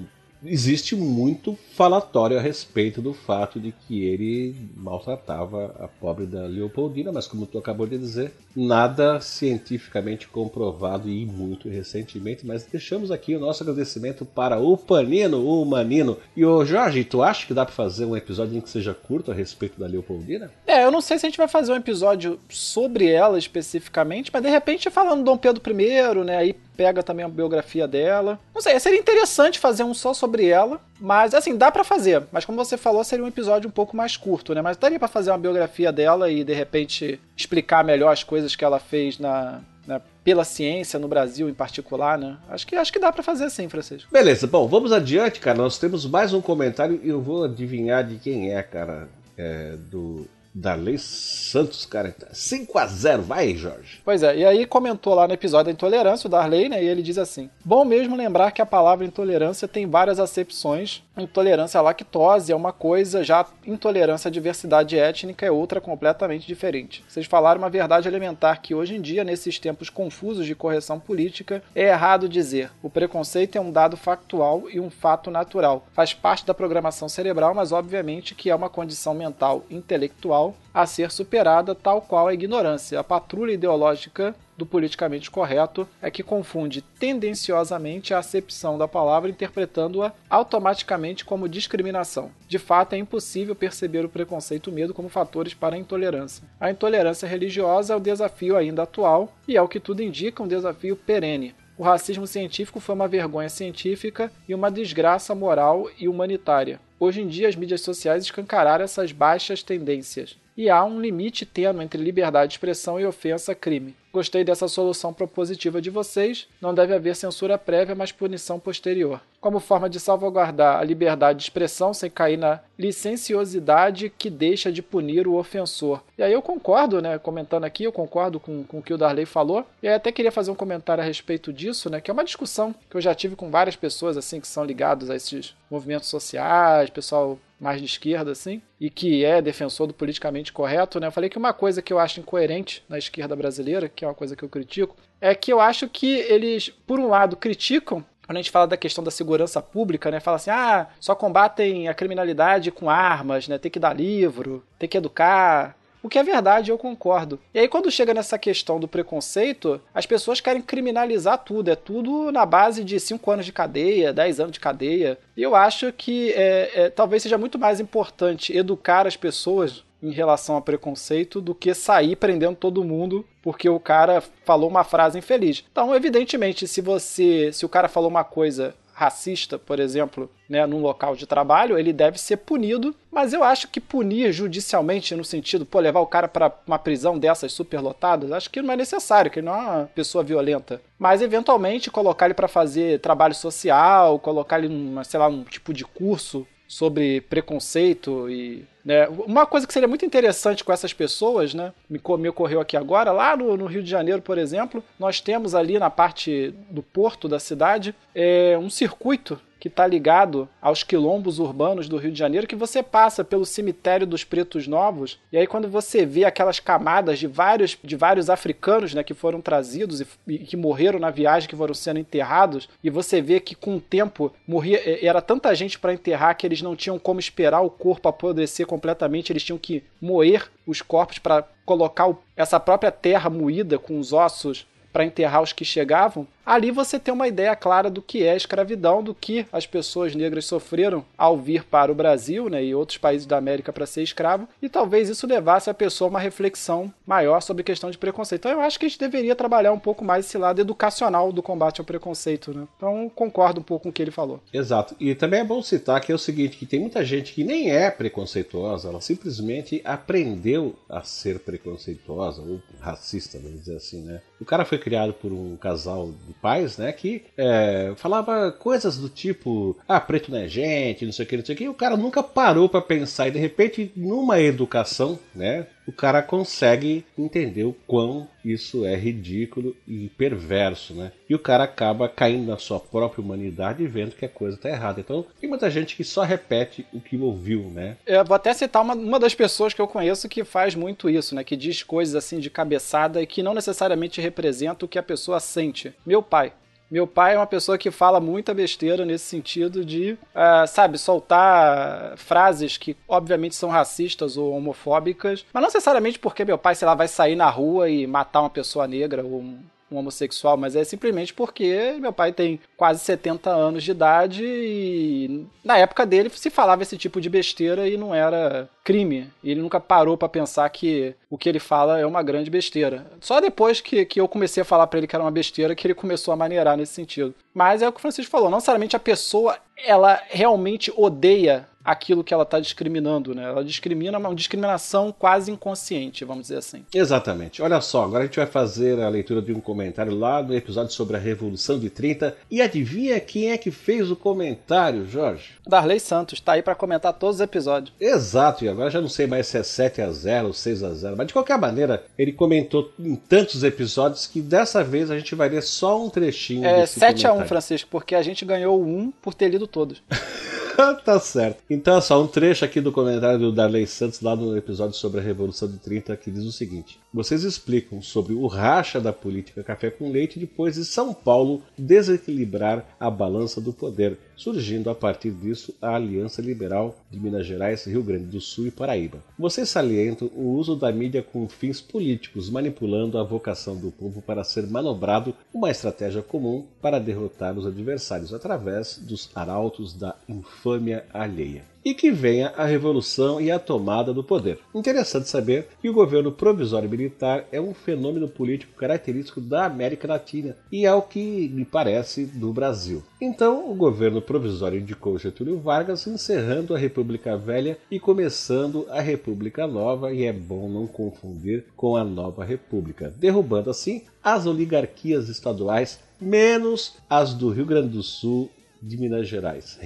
existe muito falatório a respeito do fato de que ele maltratava a pobre da Leopoldina, mas como tu acabou de dizer, nada cientificamente comprovado e muito recentemente, mas deixamos aqui o nosso agradecimento para o Panino, o Manino. E o Jorge, tu acha que dá para fazer um episódio em que seja curto a respeito da Leopoldina? É, eu não sei se a gente vai fazer um episódio sobre ela especificamente, mas de repente falando Dom Pedro I, né, aí pega também a biografia dela. Não sei, seria interessante fazer um só sobre ela, mas assim, dá para fazer. Mas como você falou, seria um episódio um pouco mais curto, né? Mas daria para fazer uma biografia dela e de repente explicar melhor as coisas que ela fez na, na pela ciência no Brasil em particular, né? Acho que acho que dá para fazer assim, Francisco. Beleza, bom, vamos adiante, cara. Nós temos mais um comentário e eu vou adivinhar de quem é, cara. É, do Darley Santos, cara. 5 a 0 vai, Jorge. Pois é, e aí comentou lá no episódio da intolerância o Darley, né? E ele diz assim: Bom mesmo lembrar que a palavra intolerância tem várias acepções. Intolerância à lactose é uma coisa, já intolerância à diversidade étnica é outra completamente diferente. Vocês falaram uma verdade elementar que hoje em dia, nesses tempos confusos de correção política, é errado dizer. O preconceito é um dado factual e um fato natural. Faz parte da programação cerebral, mas obviamente que é uma condição mental intelectual a ser superada, tal qual a ignorância. A patrulha ideológica do politicamente correto é que confunde tendenciosamente a acepção da palavra, interpretando-a automaticamente como discriminação. De fato, é impossível perceber o preconceito e o medo como fatores para a intolerância. A intolerância religiosa é o desafio ainda atual e, ao que tudo indica, um desafio perene. O racismo científico foi uma vergonha científica e uma desgraça moral e humanitária. Hoje em dia, as mídias sociais escancararam essas baixas tendências, e há um limite tênue entre liberdade de expressão e ofensa crime. Gostei dessa solução propositiva de vocês. Não deve haver censura prévia, mas punição posterior. Como forma de salvaguardar a liberdade de expressão sem cair na licenciosidade que deixa de punir o ofensor. E aí eu concordo, né? Comentando aqui, eu concordo com, com o que o Darley falou. E aí até queria fazer um comentário a respeito disso, né? Que é uma discussão que eu já tive com várias pessoas assim que são ligados a esses movimentos sociais, pessoal mais de esquerda, assim, e que é defensor do politicamente correto, né? Eu falei que uma coisa que eu acho incoerente na esquerda brasileira, que é uma coisa que eu critico, é que eu acho que eles, por um lado, criticam quando a gente fala da questão da segurança pública, né, fala assim, ah, só combatem a criminalidade com armas, né, tem que dar livro, tem que educar, o que é verdade, eu concordo. E aí, quando chega nessa questão do preconceito, as pessoas querem criminalizar tudo. É tudo na base de 5 anos de cadeia, 10 anos de cadeia. E eu acho que é, é, talvez seja muito mais importante educar as pessoas em relação a preconceito do que sair prendendo todo mundo porque o cara falou uma frase infeliz. Então, evidentemente, se você, se o cara falou uma coisa racista, por exemplo, né, num local de trabalho, ele deve ser punido. Mas eu acho que punir judicialmente, no sentido, pô, levar o cara para uma prisão dessas superlotadas, acho que não é necessário, que ele não é uma pessoa violenta. Mas eventualmente colocar ele para fazer trabalho social, colocar ele num, sei lá, um tipo de curso sobre preconceito e né? Uma coisa que seria muito interessante com essas pessoas, né? Me, me ocorreu aqui agora, lá no, no, Rio de Janeiro, por exemplo, nós temos ali na parte do porto da cidade é, um circuito que está ligado aos quilombos urbanos do Rio de Janeiro, que você passa pelo cemitério dos Pretos Novos, e aí quando você vê aquelas camadas de vários, de vários africanos né, que foram trazidos e, e que morreram na viagem, que foram sendo enterrados, e você vê que com o tempo morria, era tanta gente para enterrar que eles não tinham como esperar o corpo apodrecer completamente, eles tinham que moer os corpos para colocar essa própria terra moída com os ossos para enterrar os que chegavam, ali você tem uma ideia clara do que é a escravidão, do que as pessoas negras sofreram ao vir para o Brasil né, e outros países da América para ser escravo, e talvez isso levasse a pessoa a uma reflexão maior sobre questão de preconceito. Então eu acho que a gente deveria trabalhar um pouco mais esse lado educacional do combate ao preconceito. Né? Então concordo um pouco com o que ele falou. Exato. E também é bom citar que é o seguinte, que tem muita gente que nem é preconceituosa, ela simplesmente aprendeu a ser preconceituosa ou racista, vamos dizer assim, né? O cara foi criado por um casal de pais, né, que é, falava coisas do tipo, ah, preto não é gente, não sei o que, não sei o que, e o cara nunca parou para pensar e de repente, numa educação, né, o cara consegue entender o quão isso é ridículo e perverso, né? E o cara acaba caindo na sua própria humanidade e vendo que a coisa tá errada. Então, tem muita gente que só repete o que ouviu, né? Eu vou até citar uma, uma das pessoas que eu conheço que faz muito isso, né? Que diz coisas assim de cabeçada e que não necessariamente representa o que a pessoa sente. Meu pai. Meu pai é uma pessoa que fala muita besteira nesse sentido de, uh, sabe, soltar frases que obviamente são racistas ou homofóbicas, mas não necessariamente porque meu pai, sei lá, vai sair na rua e matar uma pessoa negra ou um homossexual, mas é simplesmente porque meu pai tem quase 70 anos de idade e na época dele se falava esse tipo de besteira e não era crime. Ele nunca parou para pensar que o que ele fala é uma grande besteira. Só depois que, que eu comecei a falar para ele que era uma besteira que ele começou a maneirar nesse sentido. Mas é o que o Francisco falou, não necessariamente a pessoa ela realmente odeia aquilo que ela está discriminando, né? Ela discrimina uma discriminação quase inconsciente, vamos dizer assim. Exatamente. Olha só, agora a gente vai fazer a leitura de um comentário lá no episódio sobre a Revolução de 30 e adivinha quem é que fez o comentário, Jorge? Darley Santos, tá aí para comentar todos os episódios. Exato, e agora já não sei mais se é 7 a 0 ou 6 a 0, mas de qualquer maneira, ele comentou em tantos episódios que dessa vez a gente vai ler só um trechinho É 7 a 1, Francisco, porque a gente ganhou um por ter lido todos. <laughs> <laughs> tá certo. Então, é só um trecho aqui do comentário do Darley Santos lá no episódio sobre a Revolução de 30 que diz o seguinte: Vocês explicam sobre o racha da política café com leite depois de São Paulo desequilibrar a balança do poder, surgindo a partir disso a Aliança Liberal de Minas Gerais, Rio Grande do Sul e Paraíba. Vocês salientam o uso da mídia com fins políticos, manipulando a vocação do povo para ser manobrado uma estratégia comum para derrotar os adversários através dos arautos da infâmia alheia. E que venha a revolução e a tomada do poder. Interessante saber que o governo provisório militar é um fenômeno político característico da América Latina e é o que me parece do Brasil. Então, o governo provisório indicou Getúlio Vargas, encerrando a República Velha e começando a República Nova, e é bom não confundir com a Nova República, derrubando assim as oligarquias estaduais, menos as do Rio Grande do Sul de Minas Gerais.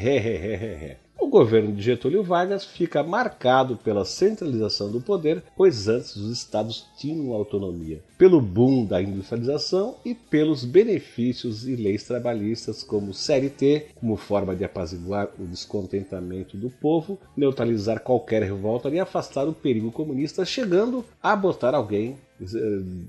O governo de Getúlio Vargas fica marcado pela centralização do poder, pois antes os estados tinham autonomia, pelo boom da industrialização e pelos benefícios e leis trabalhistas como CLT, como forma de apaziguar o descontentamento do povo, neutralizar qualquer revolta e afastar o perigo comunista, chegando a botar alguém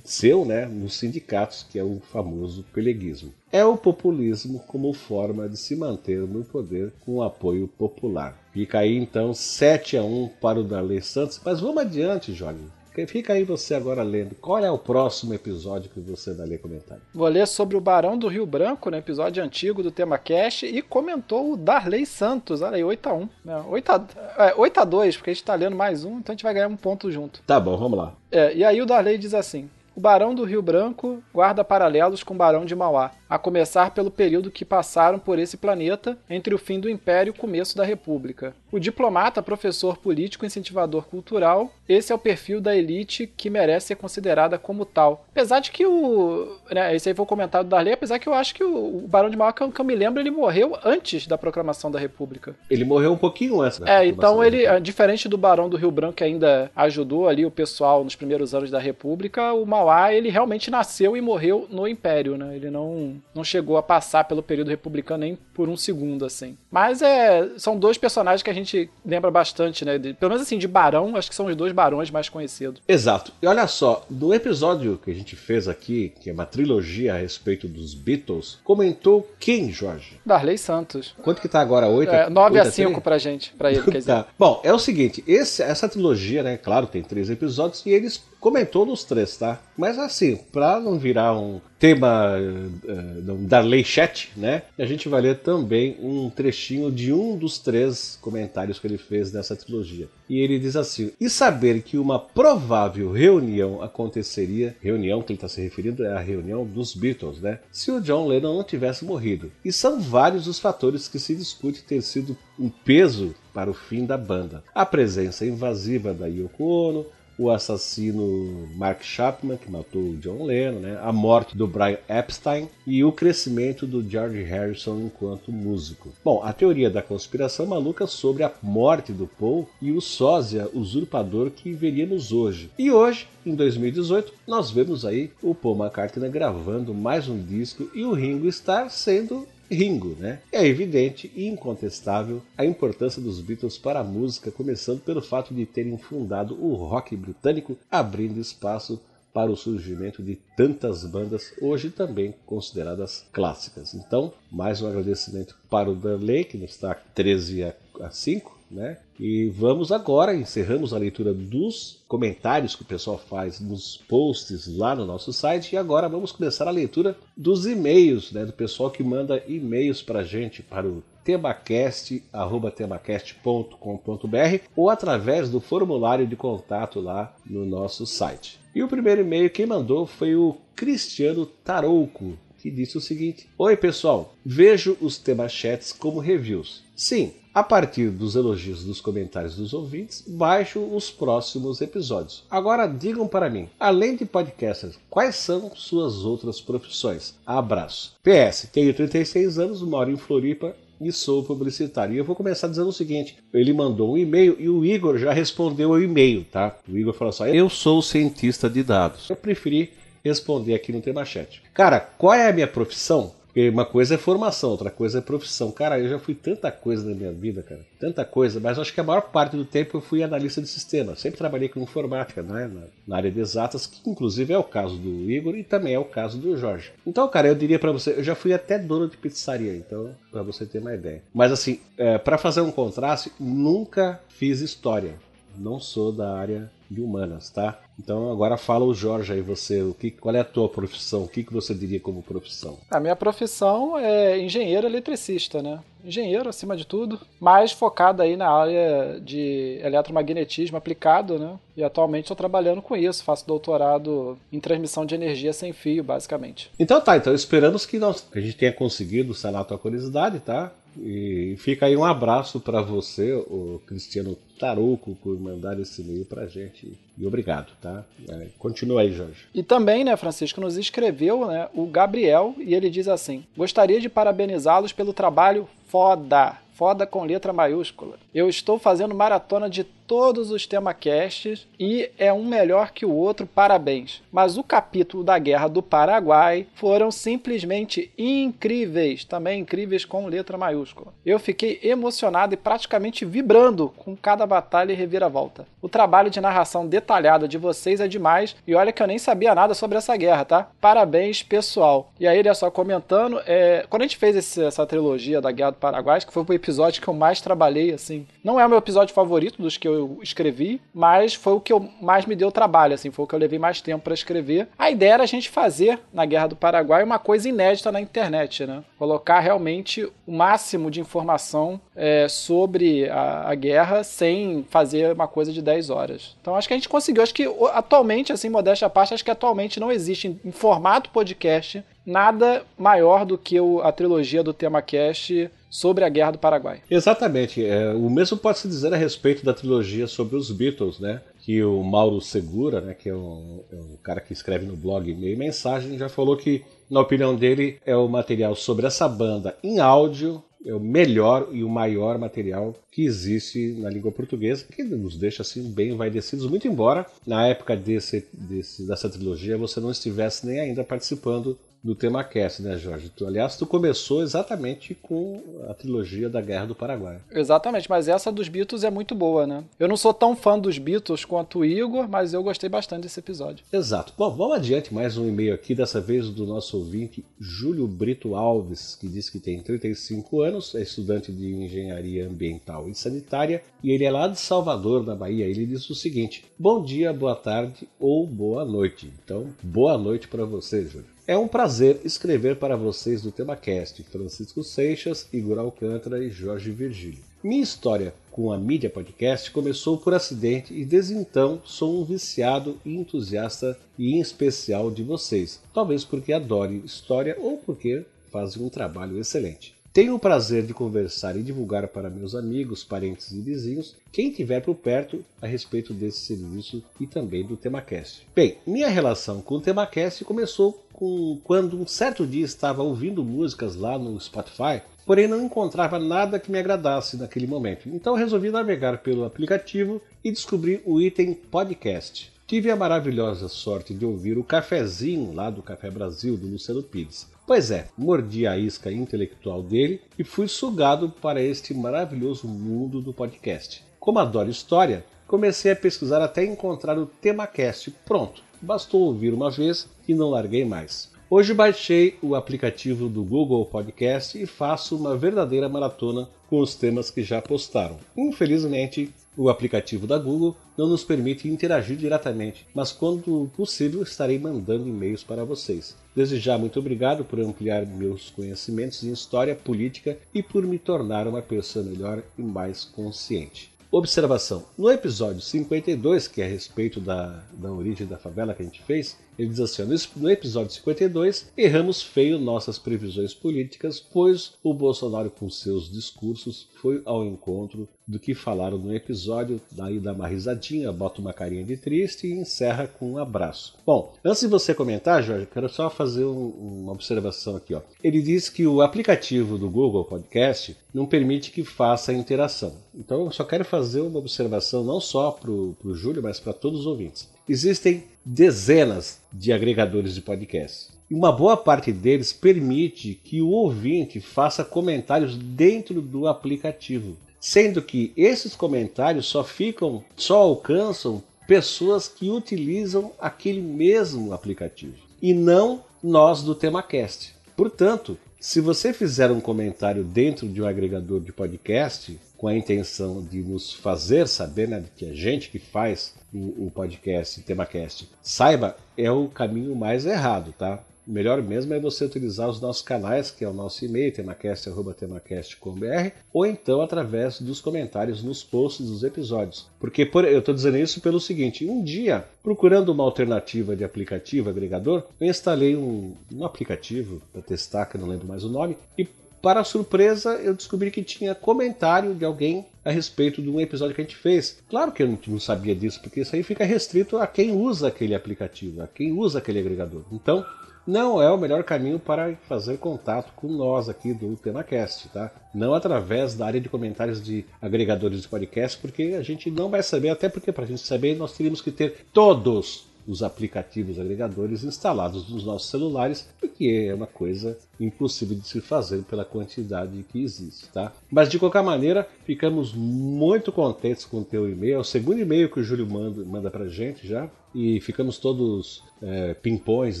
seu né, nos sindicatos, que é o famoso peleguismo. É o populismo como forma de se manter no poder com apoio popular. Fica aí então 7 a 1 para o Darley Santos, mas vamos adiante, Johnny. Fica aí você agora lendo. Qual é o próximo episódio que você vai ler comentário? Vou ler sobre o Barão do Rio Branco, no episódio antigo do tema Cash, e comentou o Darley Santos. Olha aí, 8x1. Não, 8 a, é, 8 a 2 porque a gente tá lendo mais um, então a gente vai ganhar um ponto junto. Tá bom, vamos lá. É, e aí o Darley diz assim: o Barão do Rio Branco guarda paralelos com o Barão de Mauá, a começar pelo período que passaram por esse planeta entre o fim do Império e o começo da República. O diplomata, professor político, incentivador cultural, esse é o perfil da elite que merece ser considerada como tal. Apesar de que o. Né, esse aí foi o comentário da lei, apesar que eu acho que o, o Barão de Mauá, que eu me lembro, ele morreu antes da proclamação da República. Ele morreu um pouquinho antes. É, então ele, diferente do Barão do Rio Branco, que ainda ajudou ali o pessoal nos primeiros anos da República, o Mauá, ele realmente nasceu e morreu no Império, né? Ele não, não chegou a passar pelo período republicano nem por um segundo, assim. Mas é, são dois personagens que a gente lembra bastante, né? De, pelo menos assim, de Barão, acho que são os dois barões mais conhecidos. Exato. E olha só, no episódio que a gente fez aqui, que é uma trilogia a respeito dos Beatles, comentou quem, Jorge? Darley Santos. Quanto que tá agora? 8 é, 9 a 5 pra gente, pra ele, quer <laughs> dizer. tá. Bom, é o seguinte, esse, essa trilogia, né, claro, tem três episódios e eles comentou nos três, tá? Mas assim, para não virar um tema uh, da lei chat, né? A gente vai ler também um trechinho de um dos três comentários que ele fez nessa trilogia. E ele diz assim: e saber que uma provável reunião aconteceria, reunião que ele está se referindo é a reunião dos Beatles, né? Se o John Lennon não tivesse morrido. E são vários os fatores que se discute ter sido um peso para o fim da banda. A presença invasiva da Yoko Ono, o assassino Mark Chapman, que matou John Lennon, né? a morte do Brian Epstein e o crescimento do George Harrison enquanto músico. Bom, a teoria da conspiração maluca sobre a morte do Paul e o sósia usurpador que veríamos hoje. E hoje, em 2018, nós vemos aí o Paul McCartney gravando mais um disco e o Ringo Starr sendo Ringo, né? É evidente e incontestável a importância dos Beatles para a música, começando pelo fato de terem fundado o rock britânico, abrindo espaço para o surgimento de tantas bandas hoje também consideradas clássicas. Então, mais um agradecimento para o Danley, que nos está 13 a 5, né? E vamos agora, encerramos a leitura dos comentários que o pessoal faz nos posts lá no nosso site e agora vamos começar a leitura dos e-mails, né, do pessoal que manda e-mails para a gente para o temacast@temacast.com.br ou através do formulário de contato lá no nosso site. E o primeiro e-mail quem mandou foi o Cristiano Tarouco, que disse o seguinte: Oi pessoal, vejo os temachats como reviews. Sim, a partir dos elogios dos comentários dos ouvintes, baixo os próximos episódios. Agora digam para mim, além de podcasters, quais são suas outras profissões? Abraço. PS, tenho 36 anos, moro em Floripa e sou publicitário. E eu vou começar dizendo o seguinte: ele mandou um e-mail e o Igor já respondeu ao e-mail, tá? O Igor falou só: Eu sou cientista de dados. Eu preferi responder aqui no tema chat. Cara, qual é a minha profissão? Porque uma coisa é formação, outra coisa é profissão. Cara, eu já fui tanta coisa na minha vida, cara. Tanta coisa, mas acho que a maior parte do tempo eu fui analista de sistema. Sempre trabalhei com informática, né? Na, área de exatas, que inclusive é o caso do Igor e também é o caso do Jorge. Então, cara, eu diria para você, eu já fui até dono de pizzaria, então, para você ter uma ideia. Mas assim, é, para fazer um contraste, nunca fiz história. Não sou da área de humanas, tá? Então agora fala o Jorge aí, você, o que, qual é a tua profissão? O que, que você diria como profissão? A minha profissão é engenheiro eletricista, né? Engenheiro acima de tudo, mais focado aí na área de eletromagnetismo aplicado, né? E atualmente estou trabalhando com isso, faço doutorado em transmissão de energia sem fio, basicamente. Então tá, então esperamos que, nós, a gente tenha conseguido sanar a tua curiosidade, tá? E fica aí um abraço para você, o Cristiano Tarouco, por mandar esse e-mail pra gente. E obrigado, tá? É, continua aí, Jorge. E também, né, Francisco, nos escreveu né, o Gabriel e ele diz assim: Gostaria de parabenizá-los pelo trabalho foda, foda com letra maiúscula. Eu estou fazendo maratona de todos os temacasts e é um melhor que o outro, parabéns. Mas o capítulo da Guerra do Paraguai foram simplesmente incríveis, também incríveis com letra maiúscula. Eu fiquei emocionado e praticamente vibrando com cada batalha e reviravolta. O trabalho de narração detalhada de vocês é demais e olha que eu nem sabia nada sobre essa guerra, tá? Parabéns, pessoal. E aí ele é só comentando, é... quando a gente fez essa trilogia da Guerra do Paraguai, que foi o episódio que eu mais trabalhei, assim. Não é o meu episódio favorito dos que eu escrevi, mas foi o que eu mais me deu trabalho, assim, foi o que eu levei mais tempo para escrever. A ideia era a gente fazer na Guerra do Paraguai uma coisa inédita na internet, né? Colocar realmente o máximo de informação é, sobre a, a guerra sem fazer uma coisa de 10 horas. Então acho que a gente conseguiu. Acho que atualmente, assim, modéstia à parte, acho que atualmente não existe em, em formato podcast nada maior do que o, a trilogia do tema cast sobre a Guerra do Paraguai. Exatamente. É, o mesmo pode se dizer a respeito da trilogia sobre os Beatles, né? Que o Mauro Segura, né, que é um, é um cara que escreve no blog Meio Mensagem, já falou que, na opinião dele, é o material sobre essa banda em áudio é o melhor e o maior material que existe na língua portuguesa, que nos deixa assim bem envaidecidos, muito embora na época desse, desse, dessa trilogia você não estivesse nem ainda participando do tema cast, né, Jorge? Tu, aliás, tu começou exatamente com a trilogia da Guerra do Paraguai. Exatamente, mas essa dos Beatles é muito boa, né? Eu não sou tão fã dos Beatles quanto o Igor, mas eu gostei bastante desse episódio. Exato. Bom, vamos adiante, mais um e-mail aqui, dessa vez do nosso ouvinte Júlio Brito Alves, que diz que tem 35 anos, é estudante de Engenharia Ambiental e Sanitária, e ele é lá de Salvador, na Bahia. Ele diz o seguinte: Bom dia, boa tarde ou boa noite. Então, boa noite para você, Júlio. É um prazer escrever para vocês do TemaCast, Francisco Seixas, Igor Alcântara e Jorge Virgílio. Minha história com a mídia podcast começou por acidente e desde então sou um viciado e entusiasta e em especial de vocês. Talvez porque adore história ou porque fazem um trabalho excelente. Tenho o prazer de conversar e divulgar para meus amigos, parentes e vizinhos, quem tiver por perto, a respeito desse serviço e também do TemaCast. Bem, minha relação com o TemaCast começou com quando um certo dia estava ouvindo músicas lá no Spotify, porém não encontrava nada que me agradasse naquele momento. Então resolvi navegar pelo aplicativo e descobri o item podcast. Tive a maravilhosa sorte de ouvir o cafezinho lá do Café Brasil do Luciano Pires. Pois é, mordi a isca intelectual dele e fui sugado para este maravilhoso mundo do podcast. Como adoro história, comecei a pesquisar até encontrar o TemaCast pronto. Bastou ouvir uma vez e não larguei mais. Hoje baixei o aplicativo do Google Podcast e faço uma verdadeira maratona com os temas que já postaram. Infelizmente, o aplicativo da Google não nos permite interagir diretamente, mas quando possível estarei mandando e-mails para vocês. Desde já, muito obrigado por ampliar meus conhecimentos em história, política e por me tornar uma pessoa melhor e mais consciente. Observação: no episódio 52, que é a respeito da, da origem da favela que a gente fez, ele diz assim: no episódio 52, erramos feio nossas previsões políticas, pois o Bolsonaro, com seus discursos, foi ao encontro do que falaram no episódio, daí dá uma risadinha, bota uma carinha de triste e encerra com um abraço. Bom, antes de você comentar, Jorge, quero só fazer um, uma observação aqui. Ó. Ele diz que o aplicativo do Google Podcast não permite que faça interação. Então eu só quero fazer uma observação não só para o Júlio, mas para todos os ouvintes. Existem dezenas de agregadores de podcasts. E uma boa parte deles permite que o ouvinte faça comentários dentro do aplicativo, sendo que esses comentários só ficam, só alcançam pessoas que utilizam aquele mesmo aplicativo e não nós do TemaCast. Portanto, se você fizer um comentário dentro de um agregador de podcast com a intenção de nos fazer saber, né, que a gente que faz o, o podcast, o TemaCast, saiba, é o caminho mais errado, tá? Melhor mesmo é você utilizar os nossos canais, que é o nosso e-mail, temacast.temacast.com.br, ou então através dos comentários nos posts dos episódios. Porque por, eu estou dizendo isso pelo seguinte: um dia, procurando uma alternativa de aplicativo agregador, eu instalei um, um aplicativo para testar, que eu não lembro mais o nome, e para surpresa, eu descobri que tinha comentário de alguém a respeito de um episódio que a gente fez. Claro que eu não sabia disso, porque isso aí fica restrito a quem usa aquele aplicativo, a quem usa aquele agregador. Então, não é o melhor caminho para fazer contato com nós aqui do TemaCast, tá? Não através da área de comentários de agregadores de podcast, porque a gente não vai saber, até porque para a gente saber nós teríamos que ter todos os aplicativos agregadores instalados nos nossos celulares, porque é uma coisa impossível de se fazer pela quantidade que existe, tá? Mas de qualquer maneira, ficamos muito contentes com o teu e-mail. É o segundo e-mail que o Júlio manda, manda pra gente já e ficamos todos é, pimpões,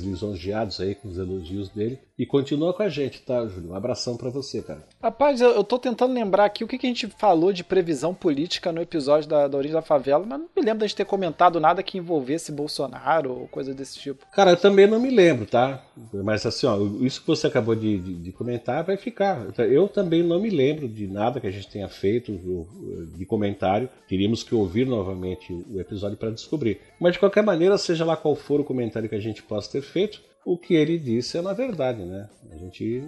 lisonjeados aí com os elogios dele. E continua com a gente, tá, Júlio? Um abração para você, cara. Rapaz, eu, eu tô tentando lembrar aqui o que, que a gente falou de previsão política no episódio da, da Origem da Favela, mas não me lembro da gente ter comentado nada que envolvesse Bolsonaro ou coisa desse tipo. Cara, eu também não me lembro, tá? Mas assim, ó, isso que você acabou de, de, de comentar vai ficar. Eu também não me lembro de nada que a gente tenha feito de comentário. Teríamos que ouvir novamente o episódio para descobrir. Mas de qualquer maneira, seja lá qual for o comentário que a gente possa ter feito, o que ele disse é na verdade, né? A gente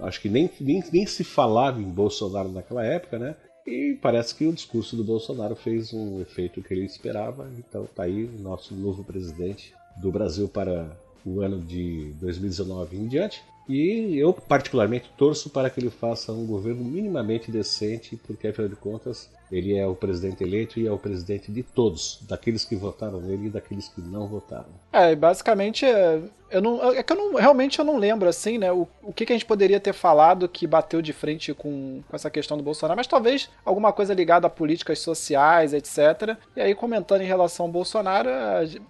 acho que nem, nem, nem se falava em Bolsonaro naquela época, né? E parece que o discurso do Bolsonaro fez um efeito que ele esperava. Então tá aí o nosso novo presidente do Brasil para o ano de 2019 em diante. E eu, particularmente, torço para que ele faça um governo minimamente decente, porque, afinal de contas, ele é o presidente eleito e é o presidente de todos, daqueles que votaram nele e daqueles que não votaram. É, basicamente, é, eu não, é que eu não, realmente eu não lembro, assim, né, o, o que, que a gente poderia ter falado que bateu de frente com, com essa questão do Bolsonaro, mas talvez alguma coisa ligada a políticas sociais, etc. E aí, comentando em relação ao Bolsonaro,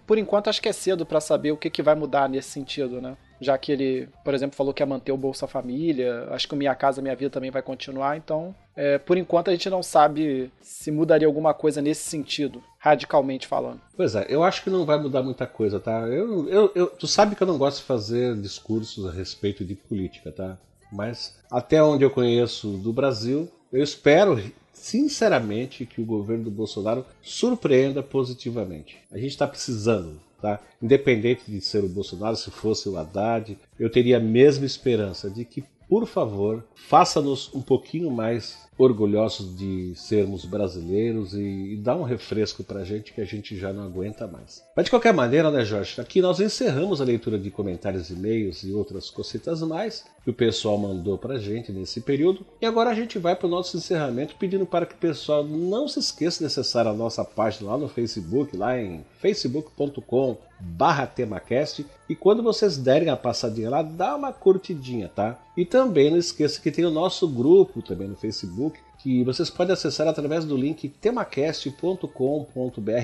por enquanto acho que é cedo para saber o que, que vai mudar nesse sentido, né? Já que ele, por exemplo, falou que ia manter o Bolsa Família. Acho que o Minha Casa Minha Vida também vai continuar. Então, é, por enquanto, a gente não sabe se mudaria alguma coisa nesse sentido, radicalmente falando. Pois é, eu acho que não vai mudar muita coisa, tá? Eu, eu, eu, tu sabe que eu não gosto de fazer discursos a respeito de política, tá? Mas até onde eu conheço do Brasil, eu espero sinceramente que o governo do Bolsonaro surpreenda positivamente. A gente está precisando Tá? Independente de ser o Bolsonaro, se fosse o Haddad, eu teria a mesma esperança de que, por favor, faça-nos um pouquinho mais orgulhosos de sermos brasileiros e, e dá um refresco pra gente que a gente já não aguenta mais. Mas de qualquer maneira, né, Jorge? Aqui nós encerramos a leitura de comentários, e-mails e outras cositas mais que o pessoal mandou pra gente nesse período. E agora a gente vai para o nosso encerramento pedindo para que o pessoal não se esqueça de acessar a nossa página lá no Facebook, lá em facebook.com barra temacast e quando vocês derem a passadinha lá, dá uma curtidinha, tá? E também não esqueça que tem o nosso grupo também no Facebook, que vocês podem acessar através do link temacast.com.br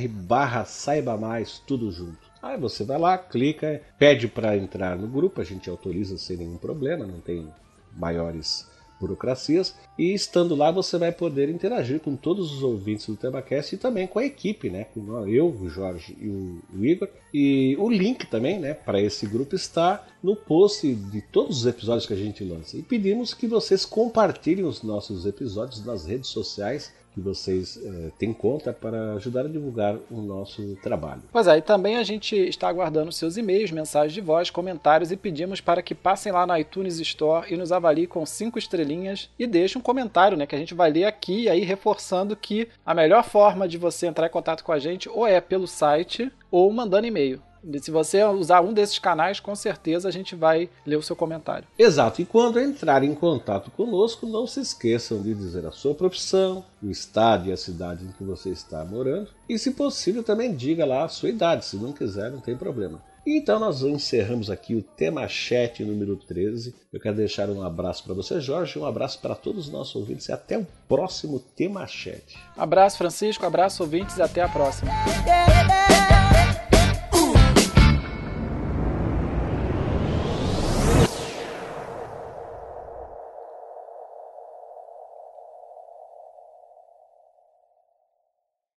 barra saiba mais, tudo junto. Aí você vai lá, clica, pede para entrar no grupo, a gente autoriza sem nenhum problema, não tem maiores burocracias. E estando lá, você vai poder interagir com todos os ouvintes do TemaCast e também com a equipe, né? Com eu, o Jorge e o Igor. E o link também, né, para esse grupo está no post de todos os episódios que a gente lança. E pedimos que vocês compartilhem os nossos episódios nas redes sociais que vocês é, têm conta para ajudar a divulgar o nosso trabalho. Pois é, e também a gente está aguardando seus e-mails, mensagens de voz, comentários e pedimos para que passem lá na iTunes Store e nos avaliem com cinco estrelinhas e deixem um comentário, né, que a gente vai ler aqui, aí reforçando que a melhor forma de você entrar em contato com a gente ou é pelo site ou mandando e-mail. Se você usar um desses canais, com certeza a gente vai ler o seu comentário. Exato. E quando entrar em contato conosco, não se esqueçam de dizer a sua profissão, o estado e a cidade em que você está morando. E, se possível, também diga lá a sua idade. Se não quiser, não tem problema. Então nós encerramos aqui o tema chat número 13. Eu quero deixar um abraço para você, Jorge, um abraço para todos os nossos ouvintes e até o próximo tema chat. Abraço, Francisco, abraço, ouvintes e até a próxima.